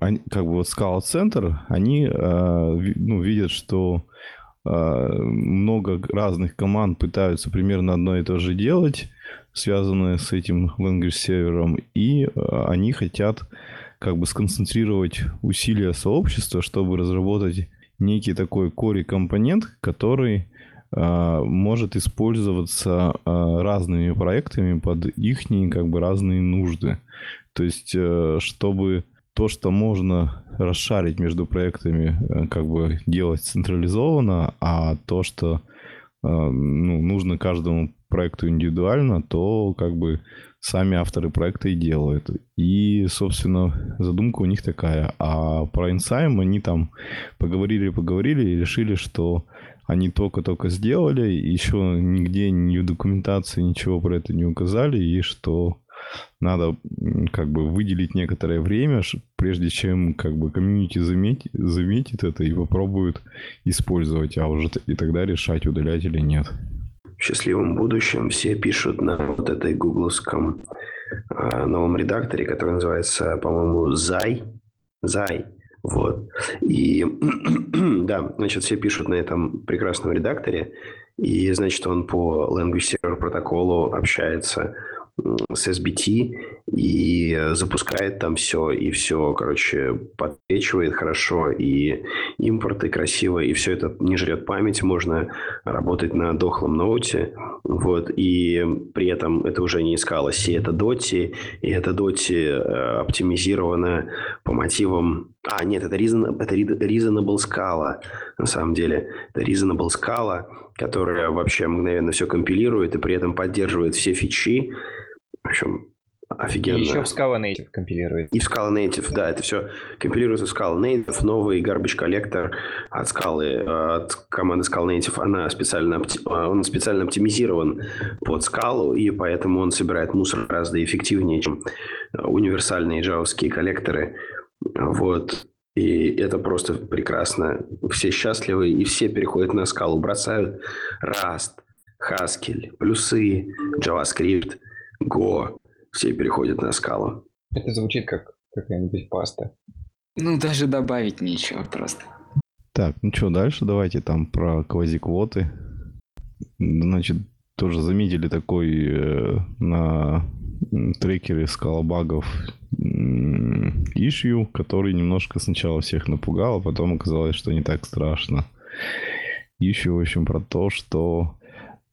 они, как бы вот Center, они а, ну, видят, что а, много разных команд пытаются примерно одно и то же делать, связанное с этим language сервером, и они хотят как бы сконцентрировать усилия сообщества, чтобы разработать некий такой core компонент, который может использоваться а, разными проектами под их как бы разные нужды. То есть, э, чтобы то, что можно расшарить между проектами, э, как бы делать централизованно, а то, что э, ну, нужно каждому проекту индивидуально, то как бы сами авторы проекта и делают. И, собственно, задумка у них такая. А про Инсайм они там поговорили-поговорили и решили, что они только-только сделали, еще нигде ни в документации ничего про это не указали, и что надо как бы выделить некоторое время, прежде чем как бы комьюнити заметит, заметит это и попробует использовать, а уже и тогда решать, удалять или нет. Счастливом будущем все пишут на вот этой гугловском э, новом редакторе, который называется, по-моему, Зай. Зай. Вот. И да, значит, все пишут на этом прекрасном редакторе, и, значит, он по Language Server протоколу общается с SBT и запускает там все, и все, короче, подсвечивает хорошо, и импорты красиво, и все это не жрет память, можно работать на дохлом ноуте, вот, и при этом это уже не искало C, это Доти, и это Доти э, оптимизировано по мотивам... А, нет, это Reasonable, это reasonable Scala, на самом деле. Это Reasonable Scala, которая вообще мгновенно все компилирует и при этом поддерживает все фичи, общем, офигенно. И еще в Scala Native компилирует. И в Scala Native, да, это все компилируется в Scala Native, новый garbage коллектор от Scala, от команды Scala Native, она специально, он специально оптимизирован под Scala, и поэтому он собирает мусор гораздо эффективнее, чем универсальные джавовские коллекторы. Вот. И это просто прекрасно. Все счастливы, и все переходят на скалу, бросают Rust, Haskell, плюсы, JavaScript – Го. Все переходят на скалу. Это звучит как какая-нибудь паста. Ну, даже добавить нечего просто. Так, ну что, дальше давайте там про квазиквоты. Значит, тоже заметили такой э, на трекере скалобагов ишью, который немножко сначала всех напугал, а потом оказалось, что не так страшно. Ишью, в общем, про то, что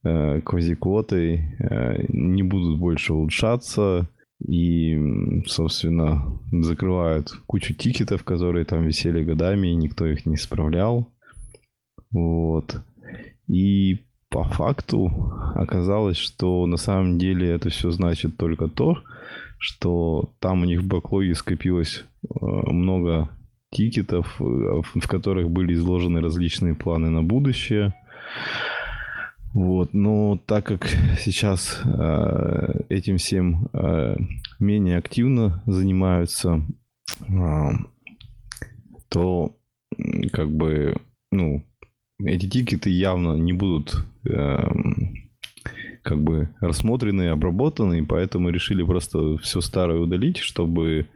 квазиквоты э, не будут больше улучшаться и, собственно, закрывают кучу тикетов, которые там висели годами, и никто их не исправлял. Вот. И по факту оказалось, что на самом деле это все значит только то, что там у них в бэклоге скопилось э, много тикетов, э, в которых были изложены различные планы на будущее. Вот, но так как сейчас э, этим всем э, менее активно занимаются, э, то как бы, ну, эти тикеты явно не будут э, как бы рассмотрены, обработаны, поэтому решили просто все старое удалить, чтобы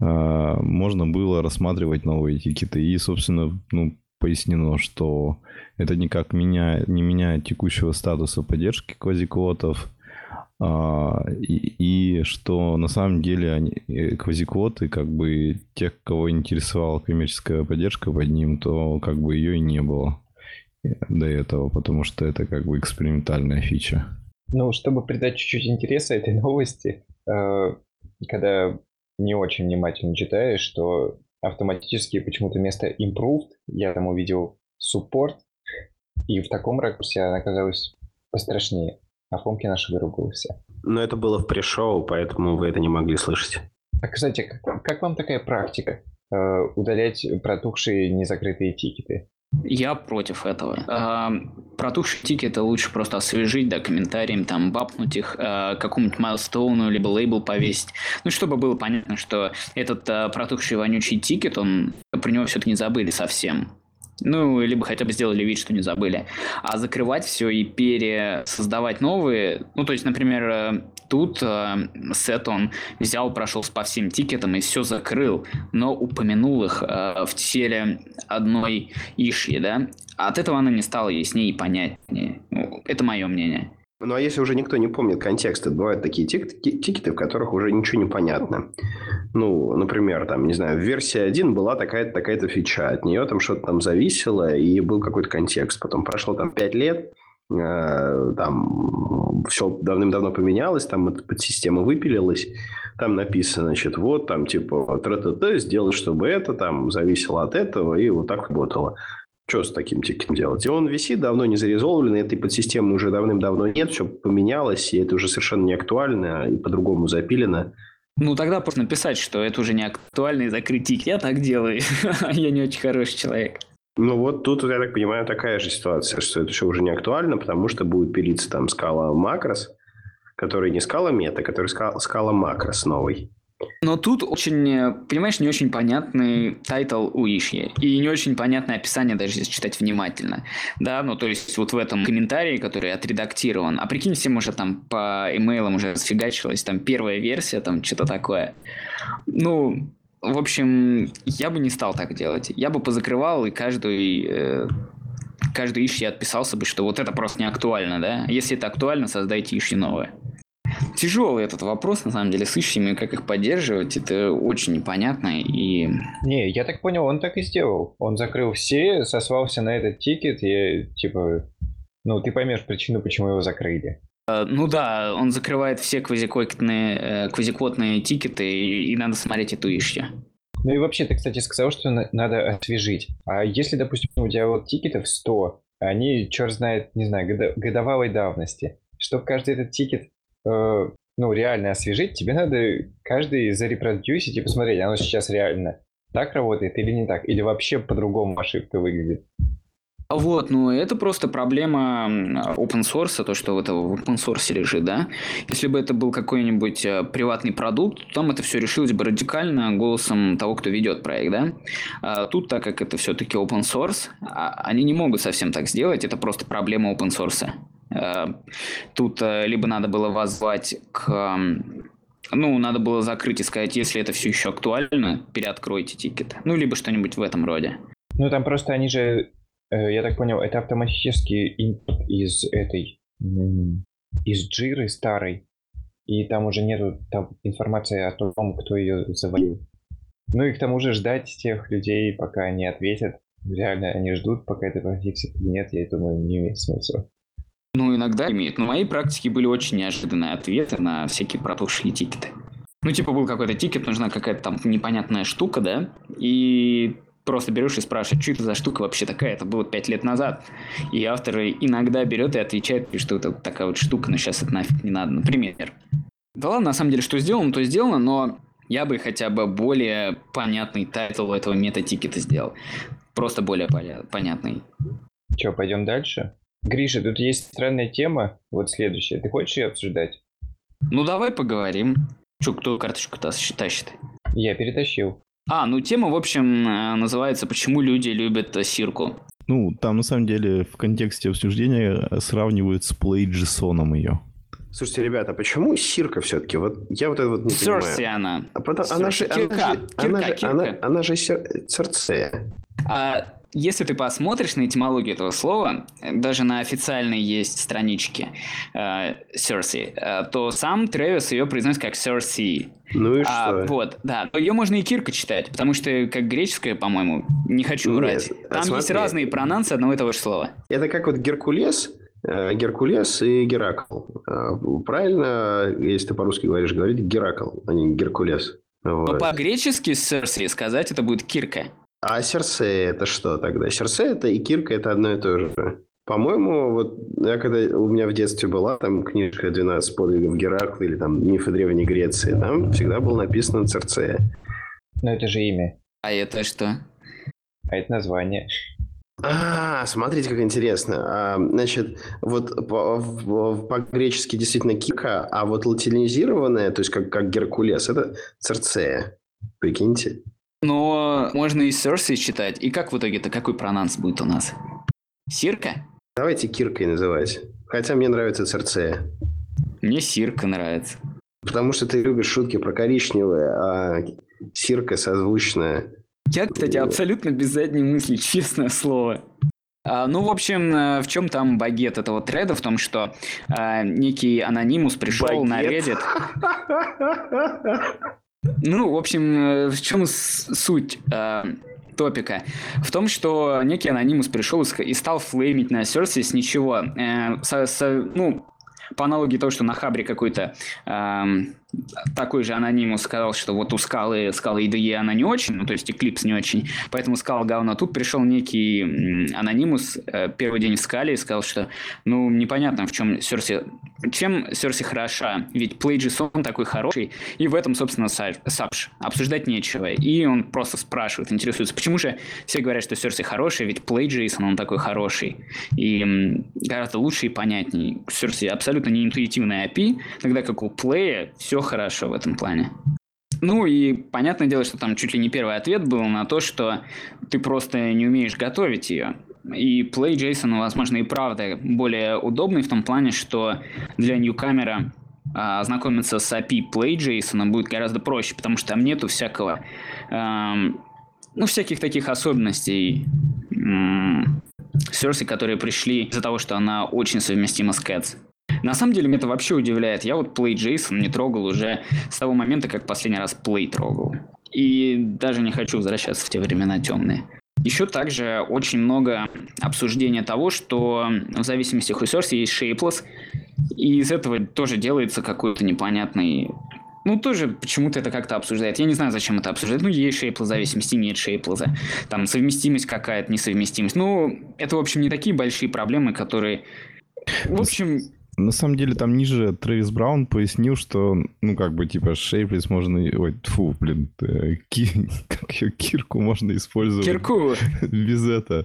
э, можно было рассматривать новые тикеты. И, собственно, ну, пояснено, что это никак меня, не меняет текущего статуса поддержки квазиквотов, а, и, и что на самом деле они, э, квазиквоты, как бы тех, кого интересовала коммерческая поддержка под ним, то как бы ее и не было до этого, потому что это как бы экспериментальная фича. Ну, чтобы придать чуть-чуть интереса этой новости, э, когда не очень внимательно читаешь, что автоматически почему-то вместо improved я там увидел support, и в таком ракурсе она оказалась пострашнее. А Фомки наши выругался. Но это было в пришоу, поэтому вы это не могли слышать. А, кстати, как, как вам такая практика? Э, удалять протухшие незакрытые тикеты? Я против этого. А, протухшие тикеты лучше просто освежить, да, комментарием, там, бапнуть их, а, какому-нибудь майлстоуну, либо лейбл повесить. Ну, чтобы было понятно, что этот а, протухший вонючий тикет, он, про него все-таки не забыли совсем. Ну, либо хотя бы сделали вид, что не забыли. А закрывать все и пересоздавать новые... Ну, то есть, например, э, тут э, сет он взял, прошелся по всем тикетам и все закрыл, но упомянул их э, в теле одной иши, да? От этого она не стала яснее и понятнее. Ну, это мое мнение. Ну, а если уже никто не помнит контекста, бывают такие тик тикеты, в которых уже ничего не понятно. Ну, например, там, не знаю, в версии 1 была такая-то такая фича, от нее там что-то там зависело, и был какой-то контекст. Потом прошло там 5 лет, там все давным-давно поменялось, там подсистема выпилилась, там написано, значит, вот там типа тра-та-та, сделать, чтобы это там зависело от этого, и вот так работало. Что с таким тикетом делать? И он висит давно не зарезолвлен, этой подсистемы уже давным-давно нет, все поменялось, и это уже совершенно не актуально и по-другому запилено. Ну, тогда просто написать, что это уже не актуально, и закрыть тикет. Я так делаю. Я не очень хороший человек. Ну вот тут, я так понимаю, такая же ситуация, что это все уже не актуально, потому что будет пилиться там Scala макрос, который не Scala Meta, который Scala, Scala макрос новый. Но тут очень, понимаешь, не очень понятный title у issue. И не очень понятное описание, даже если читать внимательно. Да, ну то есть вот в этом комментарии, который отредактирован. А прикинь, всем уже там по имейлам уже сфигачилась там первая версия, там что-то такое. Ну, в общем, я бы не стал так делать. Я бы позакрывал и каждый... Э, каждый иши отписался бы, что вот это просто не актуально, да? Если это актуально, создайте иши новое. Тяжелый этот вопрос, на самом деле, с ищами, как их поддерживать, это очень непонятно и... Не, я так понял, он так и сделал. Он закрыл все, сослался на этот тикет и, типа, ну, ты поймешь причину, почему его закрыли. Э, ну да, он закрывает все квазиквотные, э, квазиквотные тикеты, и, надо смотреть эту ищу. Ну и вообще, ты, кстати, сказал, что на- надо освежить. А если, допустим, у тебя вот тикетов 100, они, черт знает, не знаю, годо- годовалой давности, чтобы каждый этот тикет э, ну, реально освежить, тебе надо каждый зарепродюсить и посмотреть, оно сейчас реально так работает или не так, или вообще по-другому ошибка выглядит. Вот, ну это просто проблема open source, то, что это в open source лежит, да. Если бы это был какой-нибудь э, приватный продукт, там это все решилось бы радикально голосом того, кто ведет проект, да. А тут, так как это все-таки open source, а, они не могут совсем так сделать, это просто проблема open source. Э, тут э, либо надо было воззвать к ну, надо было закрыть и сказать, если это все еще актуально, переоткройте тикет. Ну, либо что-нибудь в этом роде. Ну, там просто они же, я так понял, это автоматический импорт из этой, из джиры старой. И там уже нету там информации о том, кто ее завалил. Ну и к тому же ждать тех людей, пока они ответят. Реально, они ждут, пока это пофиксит или нет, я думаю, не имеет смысла. Ну, иногда имеет. Но в моей практике были очень неожиданные ответы на всякие протухшие тикеты. Ну, типа, был какой-то тикет, нужна какая-то там непонятная штука, да, и просто берешь и спрашиваешь, что это за штука вообще такая, это было пять лет назад. И автор иногда берет и отвечает, что это такая вот штука, но сейчас это нафиг не надо, например. Да ладно, на самом деле, что сделано, то сделано, но я бы хотя бы более понятный title этого meta-тикета сделал. Просто более понятный. Че, пойдем дальше? Гриша, тут есть странная тема, вот следующая. Ты хочешь ее обсуждать? Ну, давай поговорим. Че, кто карточку тащит? Я перетащил. А, ну тема, в общем, э, называется «Почему люди любят Сирку?». Ну, там на самом деле в контексте обсуждения сравнивают с плейджисоном ее. Слушайте, ребята, почему Сирка все-таки? Вот я вот это вот не Серси понимаю. она. А потом, она же, Кирка. она же, Кирка, она же, Кирка. она, она же сер, Церцея. А если ты посмотришь на этимологию этого слова, даже на официальной есть страничке э, Cersei, э, то сам Трэвис ее произносит как Cersei. Ну и А, что? вот, да. Но ее можно и Кирка читать, потому что как греческая, по-моему, не хочу Нет, врать. а Там есть смотри. разные пронансы одного и того же слова. Это как вот Геркулес, э, Геркулес и Геракл. Э, Правильно, если ты по-русски говоришь, говорить Геракл, а не Геркулес. Но Вот. по-гречески Cersei сказать это будет Кирка. А Серсея это что тогда? Серсея это и Кирка это одно и то же. По-моему, вот я когда у меня в детстве была там книжка «12 подвигов Геракла» или там «Мифы Древней Греции», там всегда было написано Церцея. Но это же имя, А это что? а это название. А, смотрите, как интересно. А, значит, вот по-гречески действительно Кирка, а вот латинизированная, то есть как, как Геркулес, это Церцея. Прикиньте. Но можно и Cersei читать. И как в итоге-то, какой пронанс будет у нас? Сирка? Давайте Киркой называть. Хотя мне нравится Церцея. Мне Сирка нравится. Потому что ты любишь шутки про коричневые, а Сирка созвучная. Я, кстати, абсолютно без задней мысли, честное слово. А, ну, в общем, э, в чем там багет этого треда? В том, что а, некий анонимус пришел на Багет. Reddit. Ну, в общем, э, в чем суть э, топика? В том, что некий анонимус пришел и стал флеймить на Cersei с ничего. Э, со- со- ну, по аналогии того, что на Хабре какой-то эм, такой же анонимус сказал, что вот у скалы, скалы IDE она не очень, ну то есть Eclipse не очень, поэтому скала говно. Тут пришел некий анонимус э, первый день в скале и сказал, что ну непонятно в чем Серси, чем Серси хороша, ведь PlayJSON такой хороший, и в этом, собственно, Сапш. Обсуждать нечего. И он просто спрашивает, интересуется, почему же все говорят, что Серси хороший, ведь PlayJSON он такой хороший, и гораздо лучше и понятнее. Серси абсолютно не интуитивная API, тогда как у Play все хорошо в этом плане. Ну и понятное дело, что там чуть ли не первый ответ был на то, что ты просто не умеешь готовить ее. И Play JSON, возможно, и правда более удобный в том плане, что для ньюкамера а, ознакомиться с API Play JSON будет гораздо проще, потому что там нету всякого, эм, ну, всяких таких особенностей эм, сервисы, которые пришли из-за того, что она очень совместима с Cats. На самом деле, меня это вообще удивляет. Я вот Play JSON не трогал уже с того момента, как последний раз Play трогал. И даже не хочу возвращаться в те времена темные. Еще также очень много обсуждения того, что в зависимости от ресурса есть shapeless, и из этого тоже делается какой-то непонятный ну, тоже почему-то это как-то обсуждает. Я не знаю, зачем это обсуждать. Ну, есть шейплы зависимости, нет шейплаза. Там совместимость какая-то, несовместимость. Ну, это, в общем, не такие большие проблемы, которые... В общем, на самом деле там ниже Трэвис Браун пояснил, что, ну, как бы, типа, шейплес можно... Ой, фу, блин, э, ки... как ее, кирку можно использовать. Кирку! Без этого.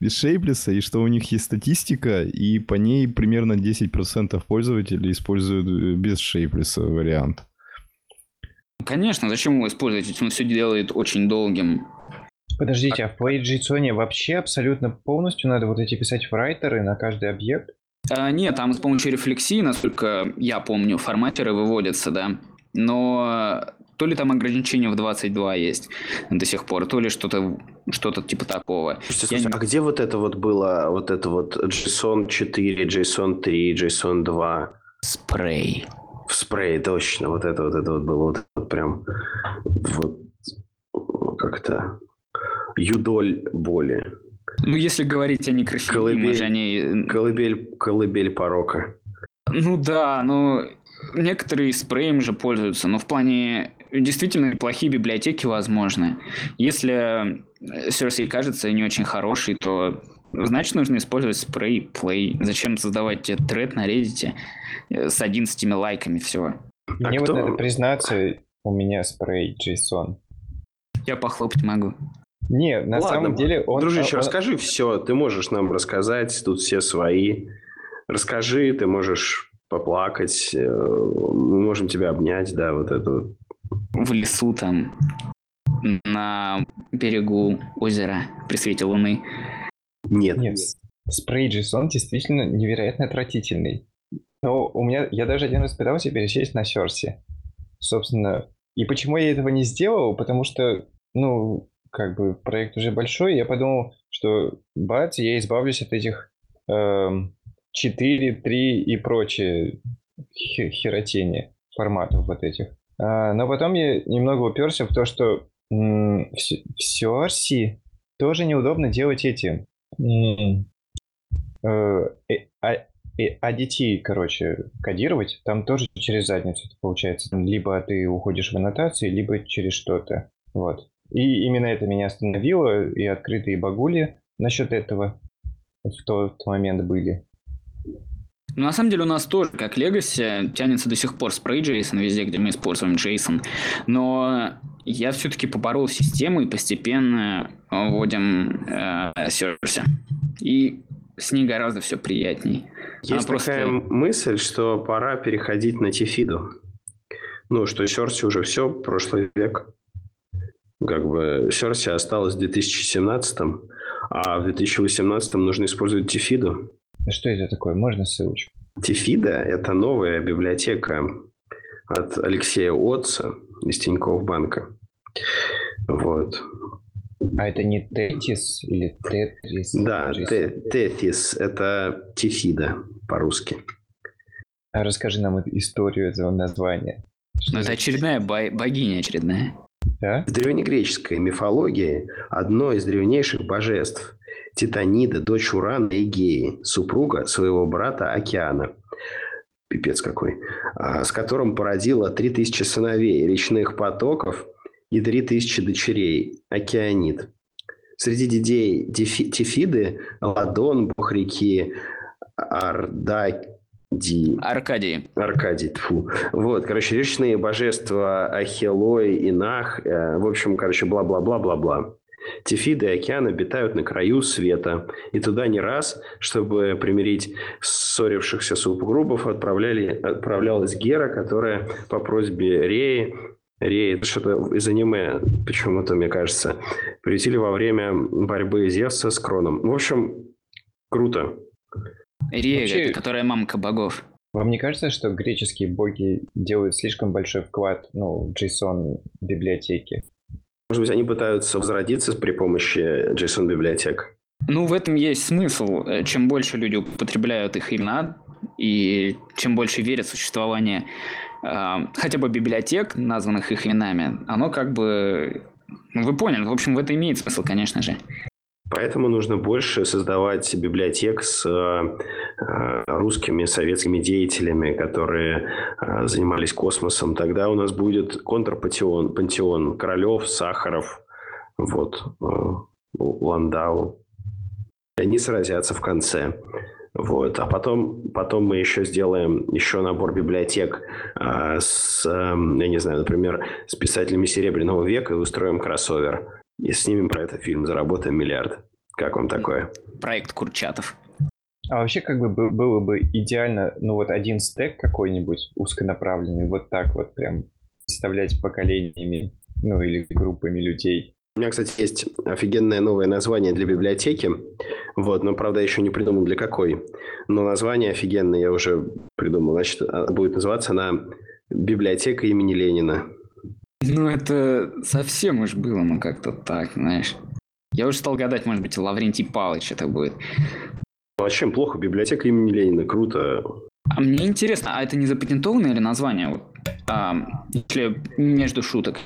Без шейплеса, и что у них есть статистика, и по ней примерно 10% пользователей используют э, без шейплеса вариант. Конечно, зачем его использовать, ведь он все делает очень долгим. Подождите, а в PlayJSON вообще абсолютно полностью надо вот эти писать фрайтеры на каждый объект? А, нет, там с помощью рефлексии, насколько я помню, форматеры выводятся, да. Но то ли там ограничение в 22 есть до сих пор, то ли что-то что-то типа такого. Слушайте, слушайте, не... А где вот это вот было, вот это вот JSON 4, JSON 3, JSON 2? Спрей. В спрей, точно. Вот это вот это вот было вот, вот прям вот как-то юдоль боли. Ну, если говорить о некрасивых колыбель, они... колыбель, колыбель порока. Ну да, ну некоторые спреем же пользуются, но в плане действительно плохие библиотеки возможны. Если Cersei кажется не очень хороший, то значит нужно использовать спрей play. Зачем создавать тред на Reddit с 11 лайками всего? Мне а вот кто... надо признаться, у меня спрей JSON. Я похлопать могу. Не, на Ладно, самом деле он... Дружище, он... расскажи все. Ты можешь нам рассказать, тут все свои. Расскажи, ты можешь поплакать, э, мы можем тебя обнять, да, вот это В лесу там, на берегу озера при свете луны. Нет. Нет, спрей JSON действительно невероятно отвратительный. Но у меня, я даже один раз пытался пересесть на Серсе. Собственно, и почему я этого не сделал? Потому что, ну, как бы проект уже большой, я подумал, что бац, я избавлюсь от этих э, 4, 3 и прочее херотени форматов вот этих. А, но потом я немного уперся в то, что в, в Source тоже неудобно делать эти э, э, а, э, ADT, короче, кодировать, там тоже через задницу это получается. Либо ты уходишь в аннотации, либо через что-то. Вот. И именно это меня остановило, и открытые багули насчет этого в тот момент были. Ну, на самом деле у нас тоже, как Legacy, тянется до сих пор спрей JSON везде, где мы используем JSON. Но я все-таки поборол систему и постепенно вводим э, сервисы. И с ней гораздо все приятней. Есть Она такая просто... мысль, что пора переходить на Тифиду. Ну, что Серси уже все, прошлый век как бы Серси осталось в 2017, а в 2018 нужно использовать Тифиду. Что это такое? Можно ссылочку? Тифида – это новая библиотека от Алексея Отца из Тинькофф банка. Вот. А это не Тетис или Тетрис? Да, Тетис – это Тифида по-русски. А расскажи нам историю этого названия. Ну, это очередная богиня очередная. В древнегреческой мифологии одно из древнейших божеств – Титанида, дочь Урана и Геи, супруга своего брата Океана. пипец какой, а, с которым породила 3000 сыновей речных потоков и 3000 дочерей, океанит. Среди детей Тефиды, Ладон, бог реки, Ардаки, Ди... Аркадий. Аркадий, тфу. Вот, короче, речные божества Ахилой и Нах. Э, в общем, короче, бла-бла-бла-бла-бла. Тефиды и океан обитают на краю света. И туда не раз, чтобы примирить ссорившихся супругов, отправляли, отправлялась Гера, которая по просьбе Реи Реи, что-то из аниме, почему-то, мне кажется, прилетели во время борьбы Зевса с Кроном. В общем, круто. Рея, Вообще... которая мамка богов. Вам не кажется, что греческие боги делают слишком большой вклад ну, в JSON библиотеки? Может быть, они пытаются возродиться при помощи JSON библиотек? Ну, в этом есть смысл. Чем больше люди употребляют их имена, и чем больше верят в существование э, хотя бы библиотек, названных их именами, оно как бы... Ну, вы поняли. В общем, в это имеет смысл, конечно же. Поэтому нужно больше создавать библиотек с э, русскими советскими деятелями, которые э, занимались космосом. Тогда у нас будет контрпантеон, пантеон Королев, Сахаров, вот, э, Ландау. Они сразятся в конце. Вот. А потом, потом мы еще сделаем еще набор библиотек э, с, э, я не знаю, например, с писателями Серебряного века и устроим кроссовер. И снимем про это фильм, заработаем миллиард. Как вам такое? Проект Курчатов. А вообще, как бы было бы идеально, ну вот один стек какой-нибудь узконаправленный, вот так вот прям составлять поколениями, ну или группами людей. У меня, кстати, есть офигенное новое название для библиотеки. Вот, но, правда, еще не придумал для какой. Но название офигенное я уже придумал. Значит, а, будет называться она «Библиотека имени Ленина». Ну, это совсем уж было, ну, как-то так, знаешь. Я уже стал гадать, может быть, Лаврентий Палыч это будет. Ну, а чем плохо? Библиотека имени Ленина, круто. А мне интересно, а это не запатентованное или название? Вот, а, если между шуток.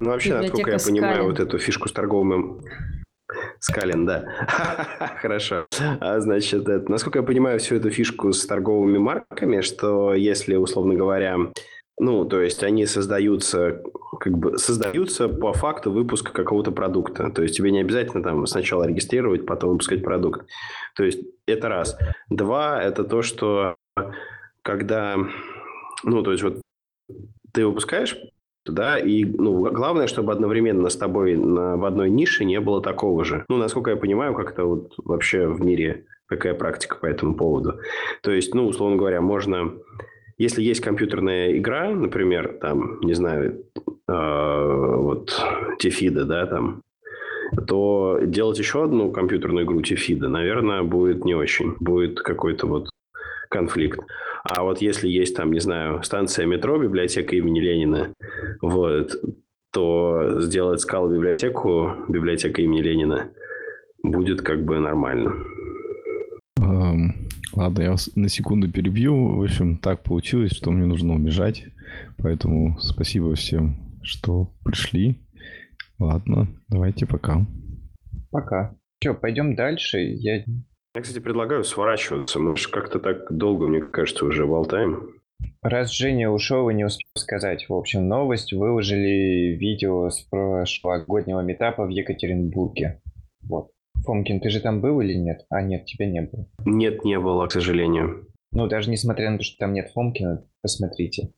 Ну, вообще, Библиотека насколько я Скалин. понимаю, вот эту фишку с торговым... Скалин, да. Хорошо. А, значит, это, насколько я понимаю всю эту фишку с торговыми марками, что если, условно говоря, ну, то есть они создаются, как бы создаются по факту выпуска какого-то продукта. То есть тебе не обязательно там сначала регистрировать, потом выпускать продукт. То есть это раз. Два – это то, что когда, ну, то есть вот ты выпускаешь да, и ну, главное, чтобы одновременно с тобой на, в одной нише не было такого же. Ну, насколько я понимаю, как-то вот вообще в мире какая практика по этому поводу. То есть, ну, условно говоря, можно если есть компьютерная игра, например, там, не знаю, э, вот Тефида, да, там, то делать еще одну компьютерную игру Тефида, наверное, будет не очень. Будет какой-то вот конфликт. А вот если есть там, не знаю, станция метро, библиотека имени Ленина, вот, то сделать скал библиотеку, библиотека имени Ленина, будет как бы нормально. Ладно, я вас на секунду перебью. В общем, так получилось, что мне нужно убежать. Поэтому спасибо всем, что пришли. Ладно, давайте пока. Пока. Че, пойдем дальше? Я... Я, кстати, предлагаю сворачиваться. Мы же как-то так долго, мне кажется, уже болтаем. Раз Женя ушел и не успел сказать, в общем, новость. Выложили видео с прошлогоднего метапа в Екатеринбурге. Вот. Фомкин, ты же там был или нет? А, нет, тебя не было. Нет, не было, к сожалению. Ну, даже несмотря на то, что там нет Фомкина, посмотрите.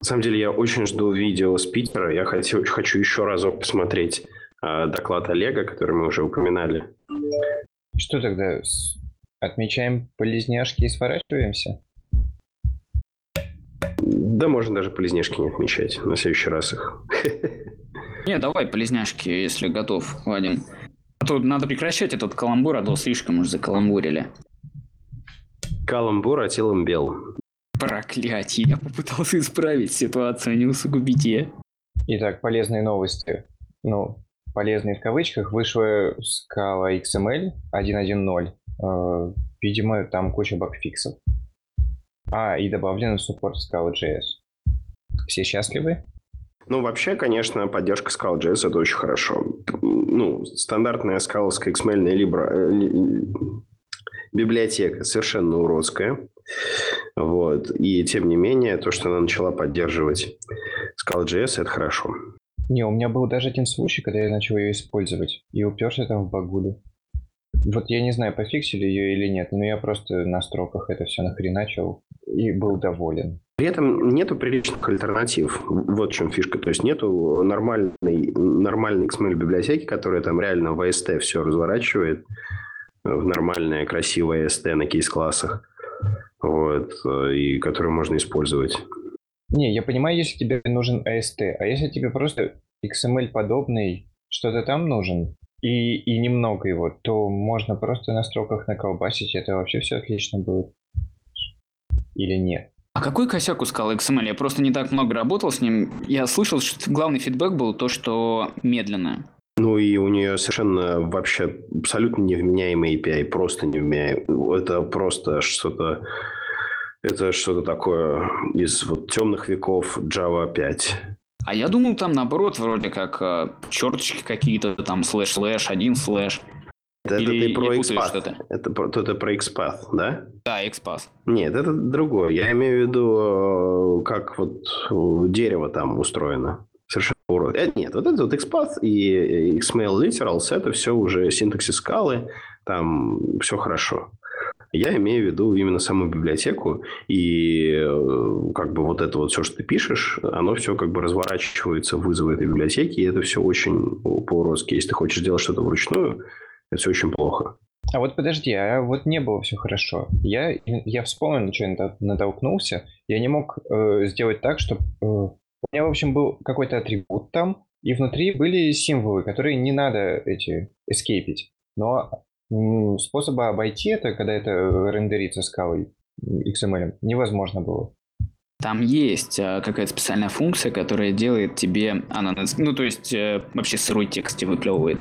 На самом деле, я очень жду видео с Питера. Я хочу, хочу еще разок посмотреть э, доклад Олега, который мы уже упоминали. Что тогда? Отмечаем полезняшки и сворачиваемся? Да, можно даже полезняшки не отмечать. На следующий раз их. Не, давай полезняшки, если готов, Вадим. А тут надо прекращать этот каламбур, а то слишком уж закаламбурили. Каламбур, а телом бел. Проклятие, я попытался исправить ситуацию, а не усугубить ее. Итак, полезные новости. Ну, полезные в кавычках. Вышла скала XML 1.1.0. Э, видимо, там куча багфиксов. А, и добавлен суппорт скалы JS. Все счастливы? Ну, вообще, конечно, поддержка Scala.js – это очень хорошо. Ну, стандартная скаловская XML либо э, библиотека совершенно уродская. Вот. И тем не менее, то, что она начала поддерживать Scala.js, это хорошо. Не, у меня был даже один случай, когда я начал ее использовать, и уперся там в багулю. Вот я не знаю, пофиксили ее или нет, но я просто на строках это все нахреначил и был доволен. При этом нету приличных альтернатив. Вот в чем фишка. То есть нету нормальной, нормальной XML библиотеки, которая там реально в AST все разворачивает в нормальное, красивое AST на кейс-классах. Вот, и которую можно использовать. Не, я понимаю, если тебе нужен AST, а если тебе просто XML-подобный, что-то там нужен, и, и немного его, то можно просто на строках наколбасить, это вообще все отлично будет. Или нет? А какой косяк у Scala XML? Я просто не так много работал с ним. Я слышал, что главный фидбэк был то, что медленно. Ну и у нее совершенно вообще абсолютно невменяемый API, просто невменяемый. Это просто что-то это что-то такое из вот темных веков Java 5. А я думал, там наоборот, вроде как э, черточки какие-то, там слэш-слэш, один слэш. Это, Или ты про XPath. Это, это про XPath, да? Да, XPath. Нет, это другое. Я имею в виду, э, как вот дерево там устроено. Совершенно урод. Это нет, вот это вот XPath и XML Literals, это все уже синтаксис скалы, там все хорошо. Я имею в виду именно саму библиотеку, и э, как бы вот это вот все, что ты пишешь, оно все как бы разворачивается в вызовы этой библиотеки, и это все очень по-уродски. Если ты хочешь делать что-то вручную, это все очень плохо. А вот подожди, а вот не было все хорошо. Я, я вспомнил, на что я натолкнулся. Я не мог э, сделать так, чтобы... Э, у меня, в общем, был какой-то атрибут там, и внутри были символы, которые не надо эти эскейпить. Но способа обойти это, когда это рендерится скалой XML, невозможно было. Там есть э, какая-то специальная функция, которая делает тебе ананас, ну то есть э, вообще сырой текст тебе выплевывает.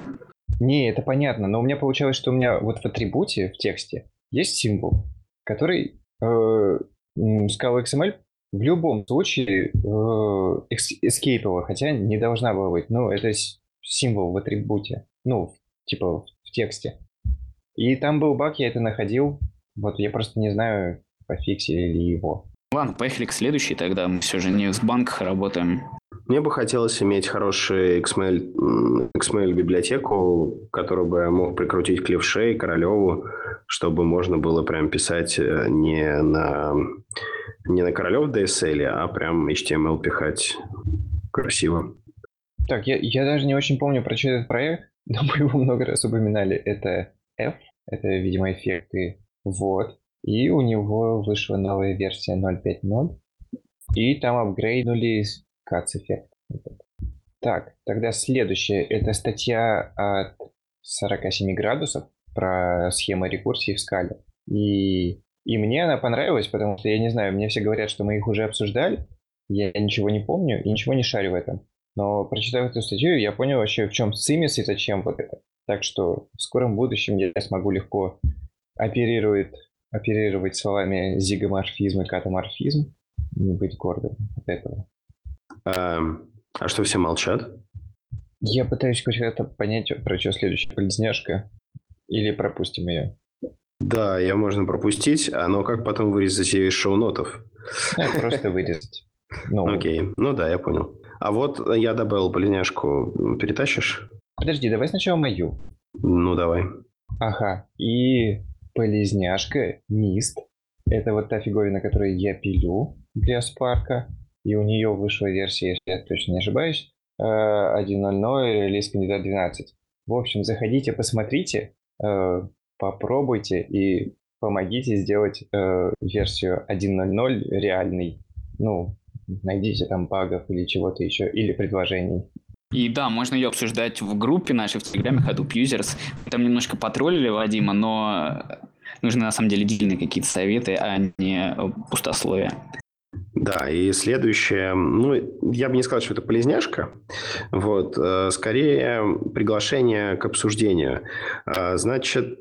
Не, это понятно, но у меня получалось, что у меня вот в атрибуте, в тексте, есть символ, который э, Scala XML в любом случае э, эскейпила, хотя не должна была быть. Ну, это символ в атрибуте, ну, типа в тексте. И там был баг, я это находил. Вот я просто не знаю, пофиксили ли его. Ладно, поехали к следующей тогда. Мы все же не в банках работаем. Мне бы хотелось иметь хорошую XML, XML библиотеку, которую бы я мог прикрутить к левше и Королеву, чтобы можно было прям писать э, не на, не на Королев DSL, а прям HTML пихать красиво. Так, я, я даже не очень помню про что этот проект, но мы его много раз упоминали. Это F, это, видимо, эффекты. Вот. И у него вышла новая версия 0.5.0. И там апгрейднули Cuts эффект. Так, тогда следующее. Это статья от 47 градусов про схемы рекурсии в скале. И, и мне она понравилась, потому что, я не знаю, мне все говорят, что мы их уже обсуждали. Я ничего не помню и ничего не шарю в этом. Но прочитав эту статью, я понял вообще, в чем цимис и зачем вот это. Так что в скором будущем я смогу легко оперировать, оперировать словами зигоморфизм и катаморфизм и быть гордым от этого. А, а что все молчат? Я пытаюсь хоть это понять, про что следующая полезняшка. Или пропустим ее. Да, ее можно пропустить, а но как потом вырезать ее из шоу-нотов? Ну, просто вырезать. Ну, Окей, ну да, я понял. А вот я добавил полезняшку, перетащишь? Подожди, давай сначала мою. Ну, давай. Ага, и полезняшка, мист. Это вот та фиговина, которую я пилю для спарка. И у нее вышла версия, если я точно не ошибаюсь, 1.0.0, э, релиз кандидат 12. В общем, заходите, посмотрите, э, попробуйте и помогите сделать э, версию 1.0.0 реальной. Ну, найдите там багов или чего-то еще, или предложений. И да, можно ее обсуждать в группе нашей в Телеграме Hadoop Users. Мы там немножко потроллили Вадима, но нужны на самом деле дельные какие-то советы, а не пустословия. Да, и следующее, ну, я бы не сказал, что это полезняшка, вот, э, скорее приглашение к обсуждению. Э, значит,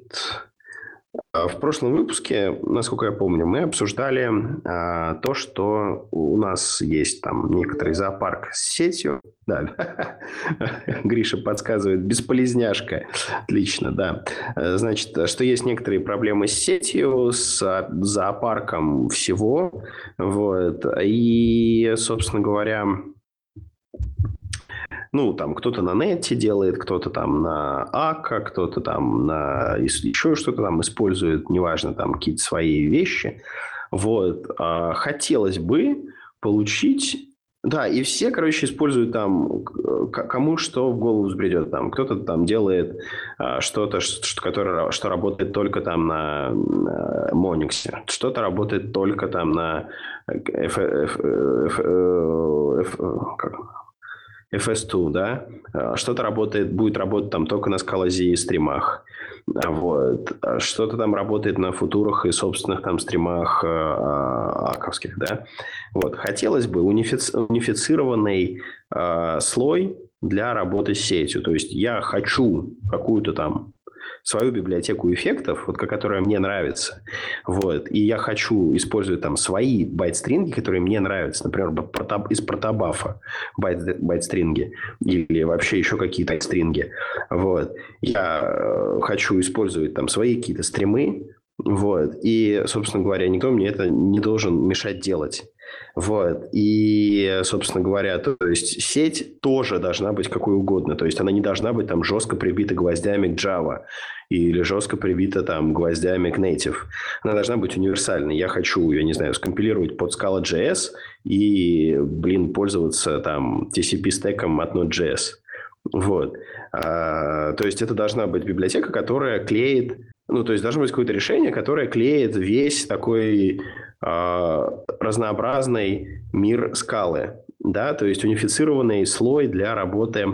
в прошлом выпуске, насколько я помню, мы обсуждали а, то, что у нас есть там некоторый зоопарк с сетью. Да, Гриша подсказывает, бесполезняшка. Отлично, да. Значит, что есть некоторые проблемы с сетью, с зоопарком всего. Вот. И, собственно говоря, ну, там кто-то на нете делает, кто-то там на АКа, кто-то там на еще что-то там использует, неважно, там какие-то свои вещи. Вот. А хотелось бы получить да, и все, короче, используют там, кому что в голову взбредет. Там кто-то там делает а, что-то, что, которое, что работает только там на, на Monix, что-то работает только там на F, F, F, F, как, FS2, да, а, что-то работает, будет работать там только на скалази и стримах. А вот. Что-то там работает на футурах и собственных там стримах а, аковских, да. Вот. Хотелось бы унифици- унифицированный э, слой для работы с сетью. То есть я хочу какую-то там свою библиотеку эффектов, вот, которая мне нравится. Вот, и я хочу использовать там свои byte string и, которые мне нравятся. Например, из protobuf а byte, byte string и или вообще еще какие-то стринги. Вот. Я э, хочу использовать там свои какие-то стримы, вот. И, собственно говоря, никто мне это не должен мешать делать. Вот. И, собственно говоря, то есть сеть тоже должна быть какой угодно. То есть она не должна быть там жестко прибита гвоздями к Java или жестко прибита там гвоздями к Native. Она должна быть универсальной. Я хочу, я не знаю, скомпилировать под Scala.js и, блин, пользоваться там TCP-стеком от Node.js. Вот. А, то есть это должна быть библиотека, которая клеит ну, то есть должно быть какое-то решение, которое клеит весь такой разнообразный мир скалы. Да? То есть унифицированный слой для работы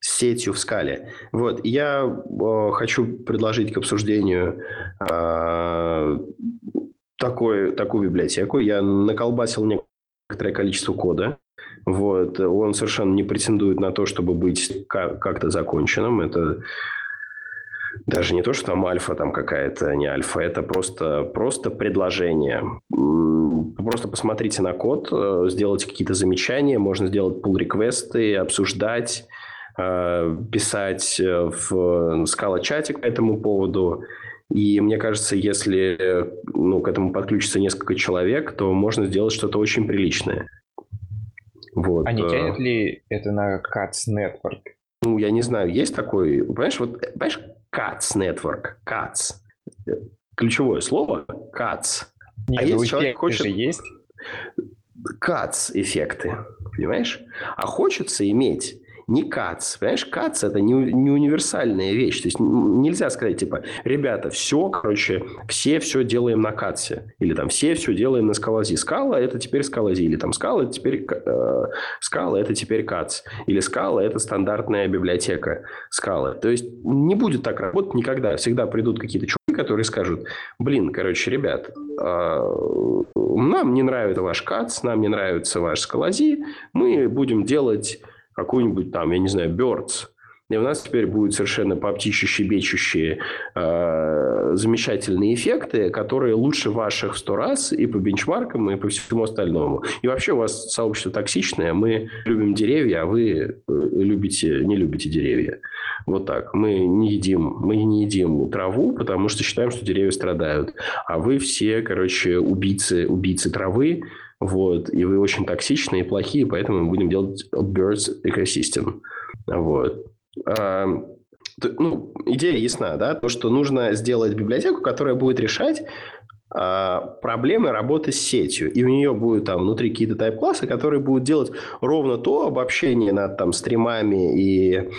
с сетью в скале. Вот. Я э, хочу предложить к обсуждению э, такой, такую библиотеку. Я наколбасил некоторое количество кода. Вот. Он совершенно не претендует на то, чтобы быть как-то законченным. Это даже не то, что там альфа там какая-то, не альфа, это просто, просто предложение. Просто посмотрите на код, э, сделайте какие-то замечания, можно сделать pull-реквесты, обсуждать, э, писать э, в скала-чате по этому поводу. И мне кажется, если ну, к этому подключится несколько человек, то можно сделать что-то очень приличное. Вот. А не тянет ли это на Cats Network? Ну, я не знаю, есть такой... Понимаешь, вот, понимаешь, CATS Network, CATS. Ключевое слово CATS. Нет, а ну если человек хочет... есть? CATS эффекты, понимаешь? А хочется иметь не КАЦ. Понимаешь, КАЦ – это не, не универсальная вещь. То есть нельзя сказать, типа, ребята, все, короче, все все делаем на КАЦе. Или там все все делаем на скалази. Скала – это теперь скалази. Или там скала – это теперь э, скала – это теперь КАЦ. Или скала – это стандартная библиотека скалы. То есть не будет так работать никогда. Всегда придут какие-то чуваки, которые скажут, блин, короче, ребят, э, нам не нравится ваш КАЦ, нам не нравится ваш скалази, мы будем делать какую-нибудь там, я не знаю, Birds. И у нас теперь будут совершенно поптичащие, бечущие э, замечательные эффекты, которые лучше ваших в сто раз и по бенчмаркам, и по всему остальному. И вообще у вас сообщество токсичное. Мы любим деревья, а вы э, любите, не любите деревья. Вот так. Мы не едим, мы не едим траву, потому что считаем, что деревья страдают. А вы все, короче, убийцы, убийцы травы, вот, и вы очень токсичные и плохие, поэтому мы будем делать Birds Ecosystem. Вот. А, ну, идея ясна, да, то, что нужно сделать библиотеку, которая будет решать а, проблемы работы с сетью. И у нее будут там внутри какие-то тайп-классы, которые будут делать ровно то обобщение над там стримами и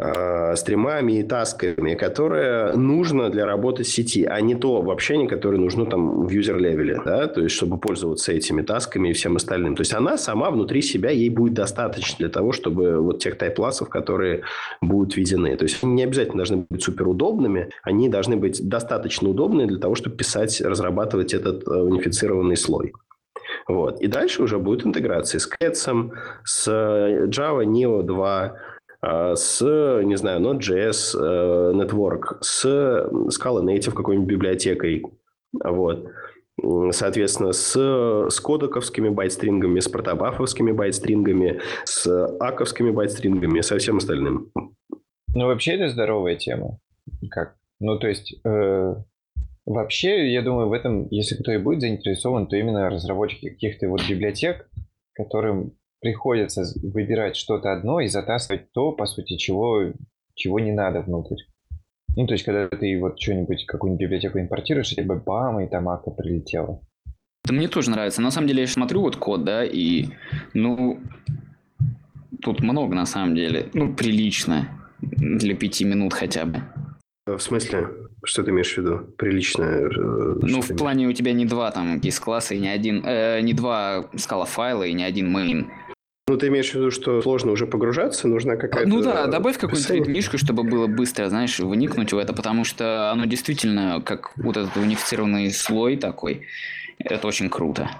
э, стримами и тасками, которое нужно для работы сети, а не то обобщение, которое нужно там в user-level е, да, то есть чтобы пользоваться этими тасками и всем остальным. То есть она сама внутри себя, ей будет достаточно для того, чтобы вот тех type class ов, которые будут введены. То есть они не обязательно должны быть суперудобными, они должны быть достаточно удобны для того, чтобы писать, разрабатывать этот э, унифицированный слой. Вот. И дальше уже будет интеграция с Cats, с Java Neo 2, э, с, не знаю, Node.js э, Network, с Scala Native какой-нибудь библиотекой. Вот. Соответственно, с, с кодековскими байтстрингами, с протобафовскими байтстрингами, с аковскими байтстрингами, со всем остальным. Ну, вообще, это здоровая тема. Как? Ну, то есть, э, вообще, я думаю, в этом, если кто и будет заинтересован, то именно разработчики каких-то вот библиотек, которым приходится выбирать что-то одно и затаскивать то, по сути, чего, чего не надо внутрь. Ну, то есть, когда ты вот что-нибудь, какую-нибудь библиотеку импортируешь, и тебе бам, и там ака прилетела. Да мне тоже нравится. На самом деле, я смотрю вот код, да, и, ну, тут много на самом деле. Ну, прилично. Для пяти минут хотя бы. В смысле? Что ты имеешь в виду? Прилично? Э, ну, в плане у тебя не два там GIS-класса и не один... Э, не два скала файла и не один main. Ну, ты имеешь в виду, что сложно уже погружаться, нужна какая-то... Ну да, добавь какую-нибудь ритмишку, чтобы было быстро, знаешь, вникнуть в это, потому что оно действительно, как вот этот унифицированный слой такой, это очень круто.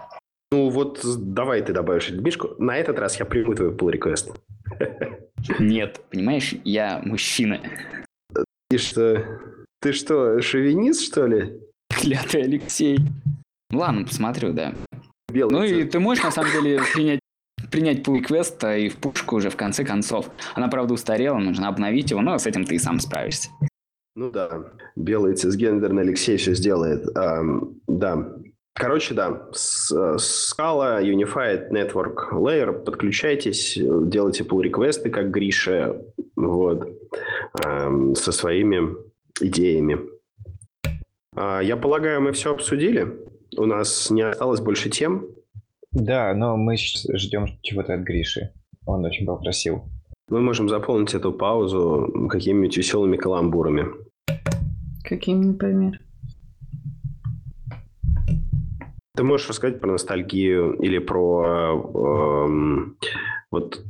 Ну вот давай ты добавишь ритмишку. На этот раз я приму твой pull request. Нет, понимаешь, я мужчина. И что? Ты что, шовинист, что ли? Клятый Алексей. Ладно, посмотрю, да. Белый ну цвет. и ты можешь, на самом деле, принять принять pull request и в пушку уже в конце концов. Она, правда, устарела, нужно обновить его, но с этим ты и сам справишься. Ну да, белый цисгендерный Алексей все сделает. Um, да, Короче, да, Scala Unified Network Layer, подключайтесь, делайте pull реквесты как Гриша, вот, эм, со своими идеями. А, я полагаю, мы все обсудили. У нас не осталось больше тем. Да, но мы ждем чего-то от Гриши. Он очень попросил. Мы можем заполнить эту паузу какими-нибудь веселыми каламбурами. Каким, например? Ты можешь рассказать про ностальгию или про... Э, вот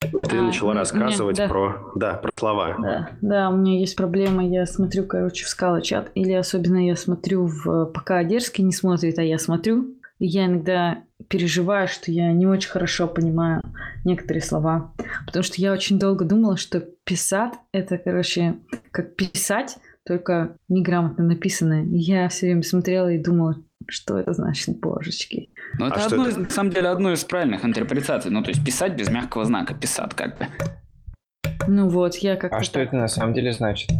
ты а, начала рассказывать меня, да. про, да, про слова. Да, да, у меня есть проблема. Я смотрю, короче, в скала чат, или особенно я смотрю в... Пока Дерзкий не смотрит, а я смотрю. И я иногда переживаю, что я не очень хорошо понимаю некоторые слова. Потому что я очень долго думала, что писать — это, короче, как писать, только неграмотно написанное. Я все время смотрела и думала, что это значит, божечки? Ну, это, а одно, это? на самом деле, одно из правильных интерпретаций. Ну, то есть писать без мягкого знака, писать как бы. Ну вот, я как А что это на самом деле значит?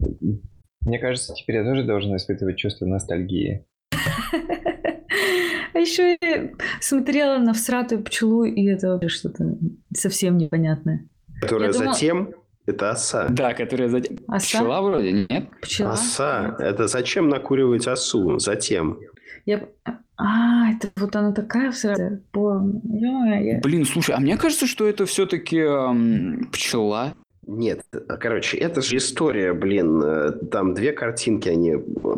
Мне кажется, теперь я тоже должен испытывать чувство ностальгии. А еще я смотрела на всратую пчелу, и это вообще что-то совсем непонятное. Которая затем это оса. Да, которая затем... Оса? Пчела вроде, нет? Пчела? Оса. Это зачем накуривать осу? Затем. Я... А, это вот она такая всратая. Блин, слушай, а мне кажется, что это все-таки эм, пчела. Нет, короче, это же история, блин. Э, там две картинки, они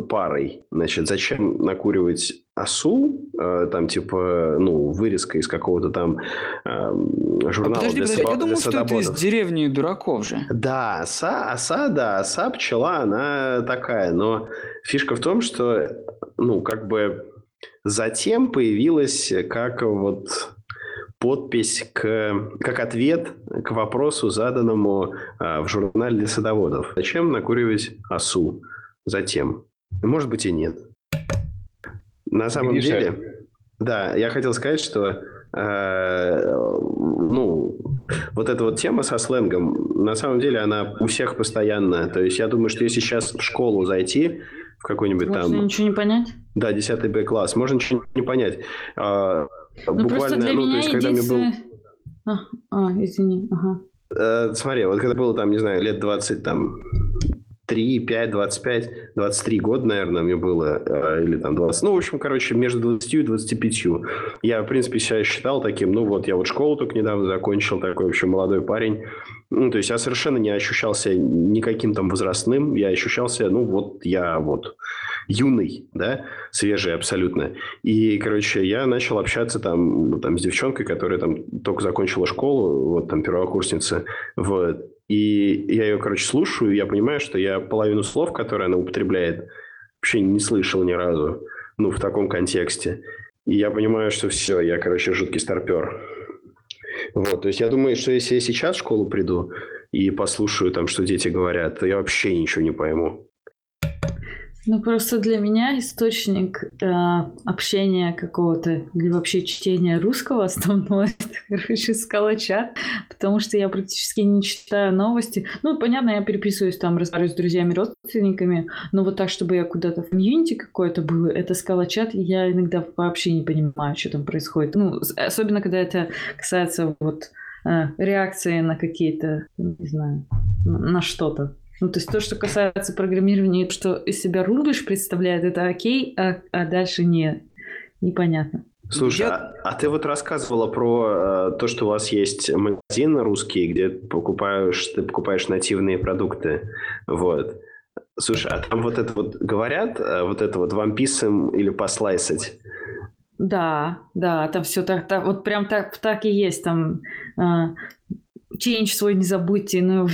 парой. Значит, зачем накуривать осу? Э, там, типа, ну, вырезка из какого-то там э, журнала а подожди, для, подожди, я думал, что это из деревни дураков же. Да, оса, оса, да, оса, пчела, она такая. Но фишка в том, что, ну, как бы затем появилась как вот подпись к, как ответ к вопросу, заданному а, в журнале для садоводов. Зачем накуривать осу? Затем. Может быть и нет. На самом Гриша. деле, да, я хотел сказать, что э, ну, вот эта вот тема со сленгом, на самом деле она у всех постоянно. То есть я думаю, что если сейчас в школу зайти, в какой-нибудь Можно там... ничего не понять? Да, 10 Б класс, можно ничего не понять. А, Ну, буквально, для ну, то меня есть, когда мне был... А, а, извини, ага. Э, смотри, вот когда было там, не знаю, лет 20, там, 3, 5, 25, 23 года, наверное, мне было, э, или там 20, ну, в общем, короче, между 20 и 25. Я, в принципе, себя считал таким, ну, вот я вот школу только недавно закончил, такой вообще молодой парень. Ну, то есть я совершенно не ощущался никаким там возрастным, я ощущался, ну, вот я вот юный, да, свежий абсолютно. И, короче, я начал общаться там, там с девчонкой, которая там только закончила школу, вот там первокурсница, вот. И я ее, короче, слушаю, и я понимаю, что я половину слов, которые она употребляет, вообще не слышал ни разу, ну, в таком контексте. И я понимаю, что все, я, короче, жуткий старпер. Вот, то есть я думаю, что если я сейчас в школу приду и послушаю там, что дети говорят, то я вообще ничего не пойму. Ну, просто для меня источник э, общения какого-то или вообще чтения русского основного это, короче, скалочат, потому что я практически не читаю новости. Ну, понятно, я переписываюсь там, разговариваю с друзьями, родственниками, но вот так, чтобы я куда-то в комьюнити какое-то было, это скалочат, я иногда вообще не понимаю, что там происходит. Ну, особенно, когда это касается вот э, реакции на какие-то, не знаю, на что-то. Ну, то есть то, что касается программирования, что из себя рубиш представляет, это окей, а, а дальше не, непонятно. Слушай, Я... а, а ты вот рассказывала про э, то, что у вас есть магазин русский, где покупаешь, ты покупаешь нативные продукты. Вот. Слушай, а там вот это вот говорят, э, вот это вот вам писем или послайсать? Да, да, там все так, так вот прям так, так и есть. Там э, change свой не забудьте, ну...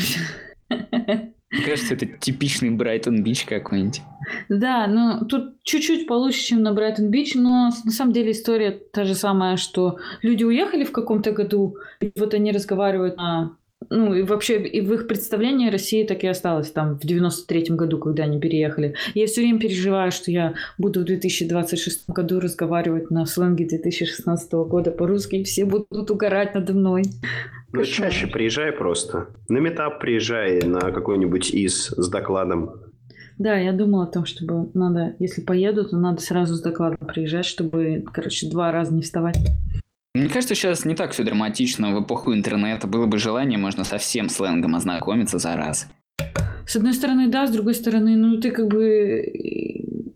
Мне кажется, это типичный Брайтон-Бич какой-нибудь. Да, ну тут чуть-чуть получше, чем на Брайтон-Бич, но на самом деле история та же самая, что люди уехали в каком-то году, и вот они разговаривают на ну, и вообще и в их представлении Россия так и осталась там в 93-м году, когда они переехали. Я все время переживаю, что я буду в 2026 году разговаривать на сленге 2016 года по-русски, и все будут угорать надо мной. Ну, чаще приезжай просто. На метап приезжай на какой-нибудь из с докладом. Да, я думала о том, чтобы надо, если поеду, то надо сразу с докладом приезжать, чтобы, короче, два раза не вставать. Мне кажется, сейчас не так все драматично. В эпоху интернета было бы желание, можно со всем сленгом ознакомиться за раз. С одной стороны, да, с другой стороны, ну ты как бы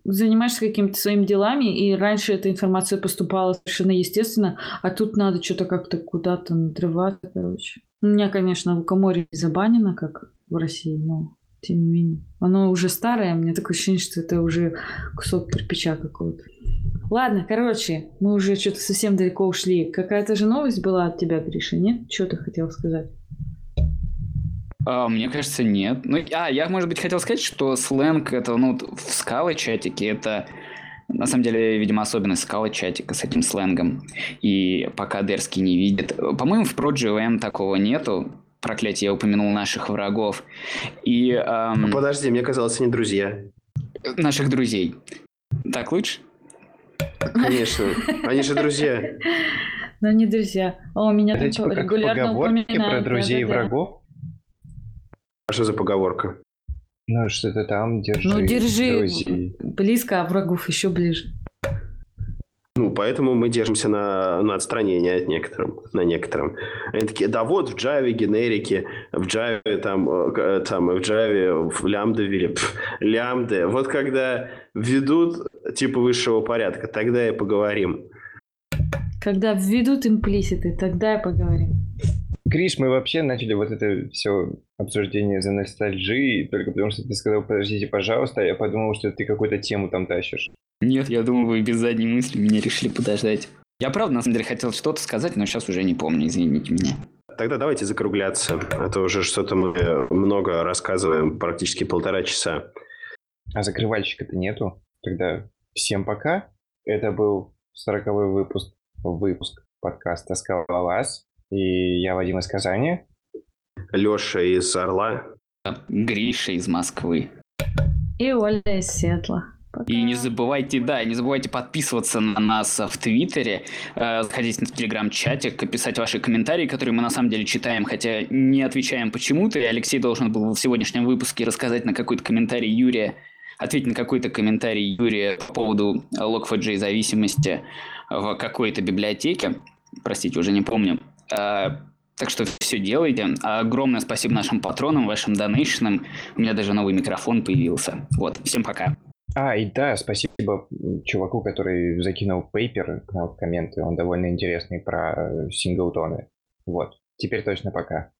занимаешься какими-то своими делами, и раньше эта информация поступала совершенно естественно, а тут надо что-то как-то куда-то надрываться, короче. У меня, конечно, лукоморье забанено, как в России, но тем не менее. Оно уже старое, мне такое ощущение, что это уже кусок кирпича какого-то. Ладно, короче, мы уже что-то совсем далеко ушли. Какая-то же новость была от тебя, Гриша, нет? Что ты хотел сказать? А, мне кажется, нет. Ну, а, я, может быть, хотел сказать, что сленг это, ну, в скалы чатике это на самом деле, видимо, особенность скалы чатика с этим сленгом. И пока Дерский не видит. По-моему, в ProGVM такого нету. Проклятие, я упомянул наших врагов. И, эм... Подожди, мне казалось, они друзья. Наших друзей. Так лучше? Конечно. Они же друзья. Но не друзья. О, меня это типа как регулярно поговорки про друзей и врагов? А что за поговорка? Ну, что-то там держи. Ну, держи друзей. близко, а врагов еще ближе. Ну, поэтому мы держимся на, на отстранении от некоторым, на некотором. Они такие, да вот в Java генерики, в Java там, э, там в Java в лямбда ввели, лямбды. Вот когда введут типа высшего порядка, тогда и поговорим. Когда введут имплиситы, тогда и поговорим. Гриш, мы вообще начали вот это все обсуждение за ностальжи, только потому что ты сказал, подождите, пожалуйста, а я подумал, что ты какую-то тему там тащишь. Нет, я думал, вы без задней мысли меня решили подождать. Я правда, на самом деле, хотел что-то сказать, но сейчас уже не помню, извините меня. Тогда давайте закругляться, а то уже что-то мы много рассказываем, практически полтора часа. А закрывальщика-то нету. Тогда всем пока. Это был сороковой выпуск, выпуск подкаста «Скалолаз». И я Вадим из Казани. Леша из Орла. Гриша из Москвы. И Оля из Сетла. Пока. И не забывайте, да, не забывайте подписываться на нас в Твиттере, э, заходить в Телеграм-чатик, писать ваши комментарии, которые мы на самом деле читаем, хотя не отвечаем почему-то. И Алексей должен был в сегодняшнем выпуске рассказать на какой-то комментарий Юрия, ответить на какой-то комментарий Юрия по поводу Log4j зависимости в какой-то библиотеке. Простите, уже не помню. Э, так что все делайте. Огромное спасибо нашим патронам, вашим донейшенам. У меня даже новый микрофон появился. Вот, всем пока. А, и да, спасибо чуваку, который закинул пейпер на комменты. Он довольно интересный про синглтоны. Вот, теперь точно пока.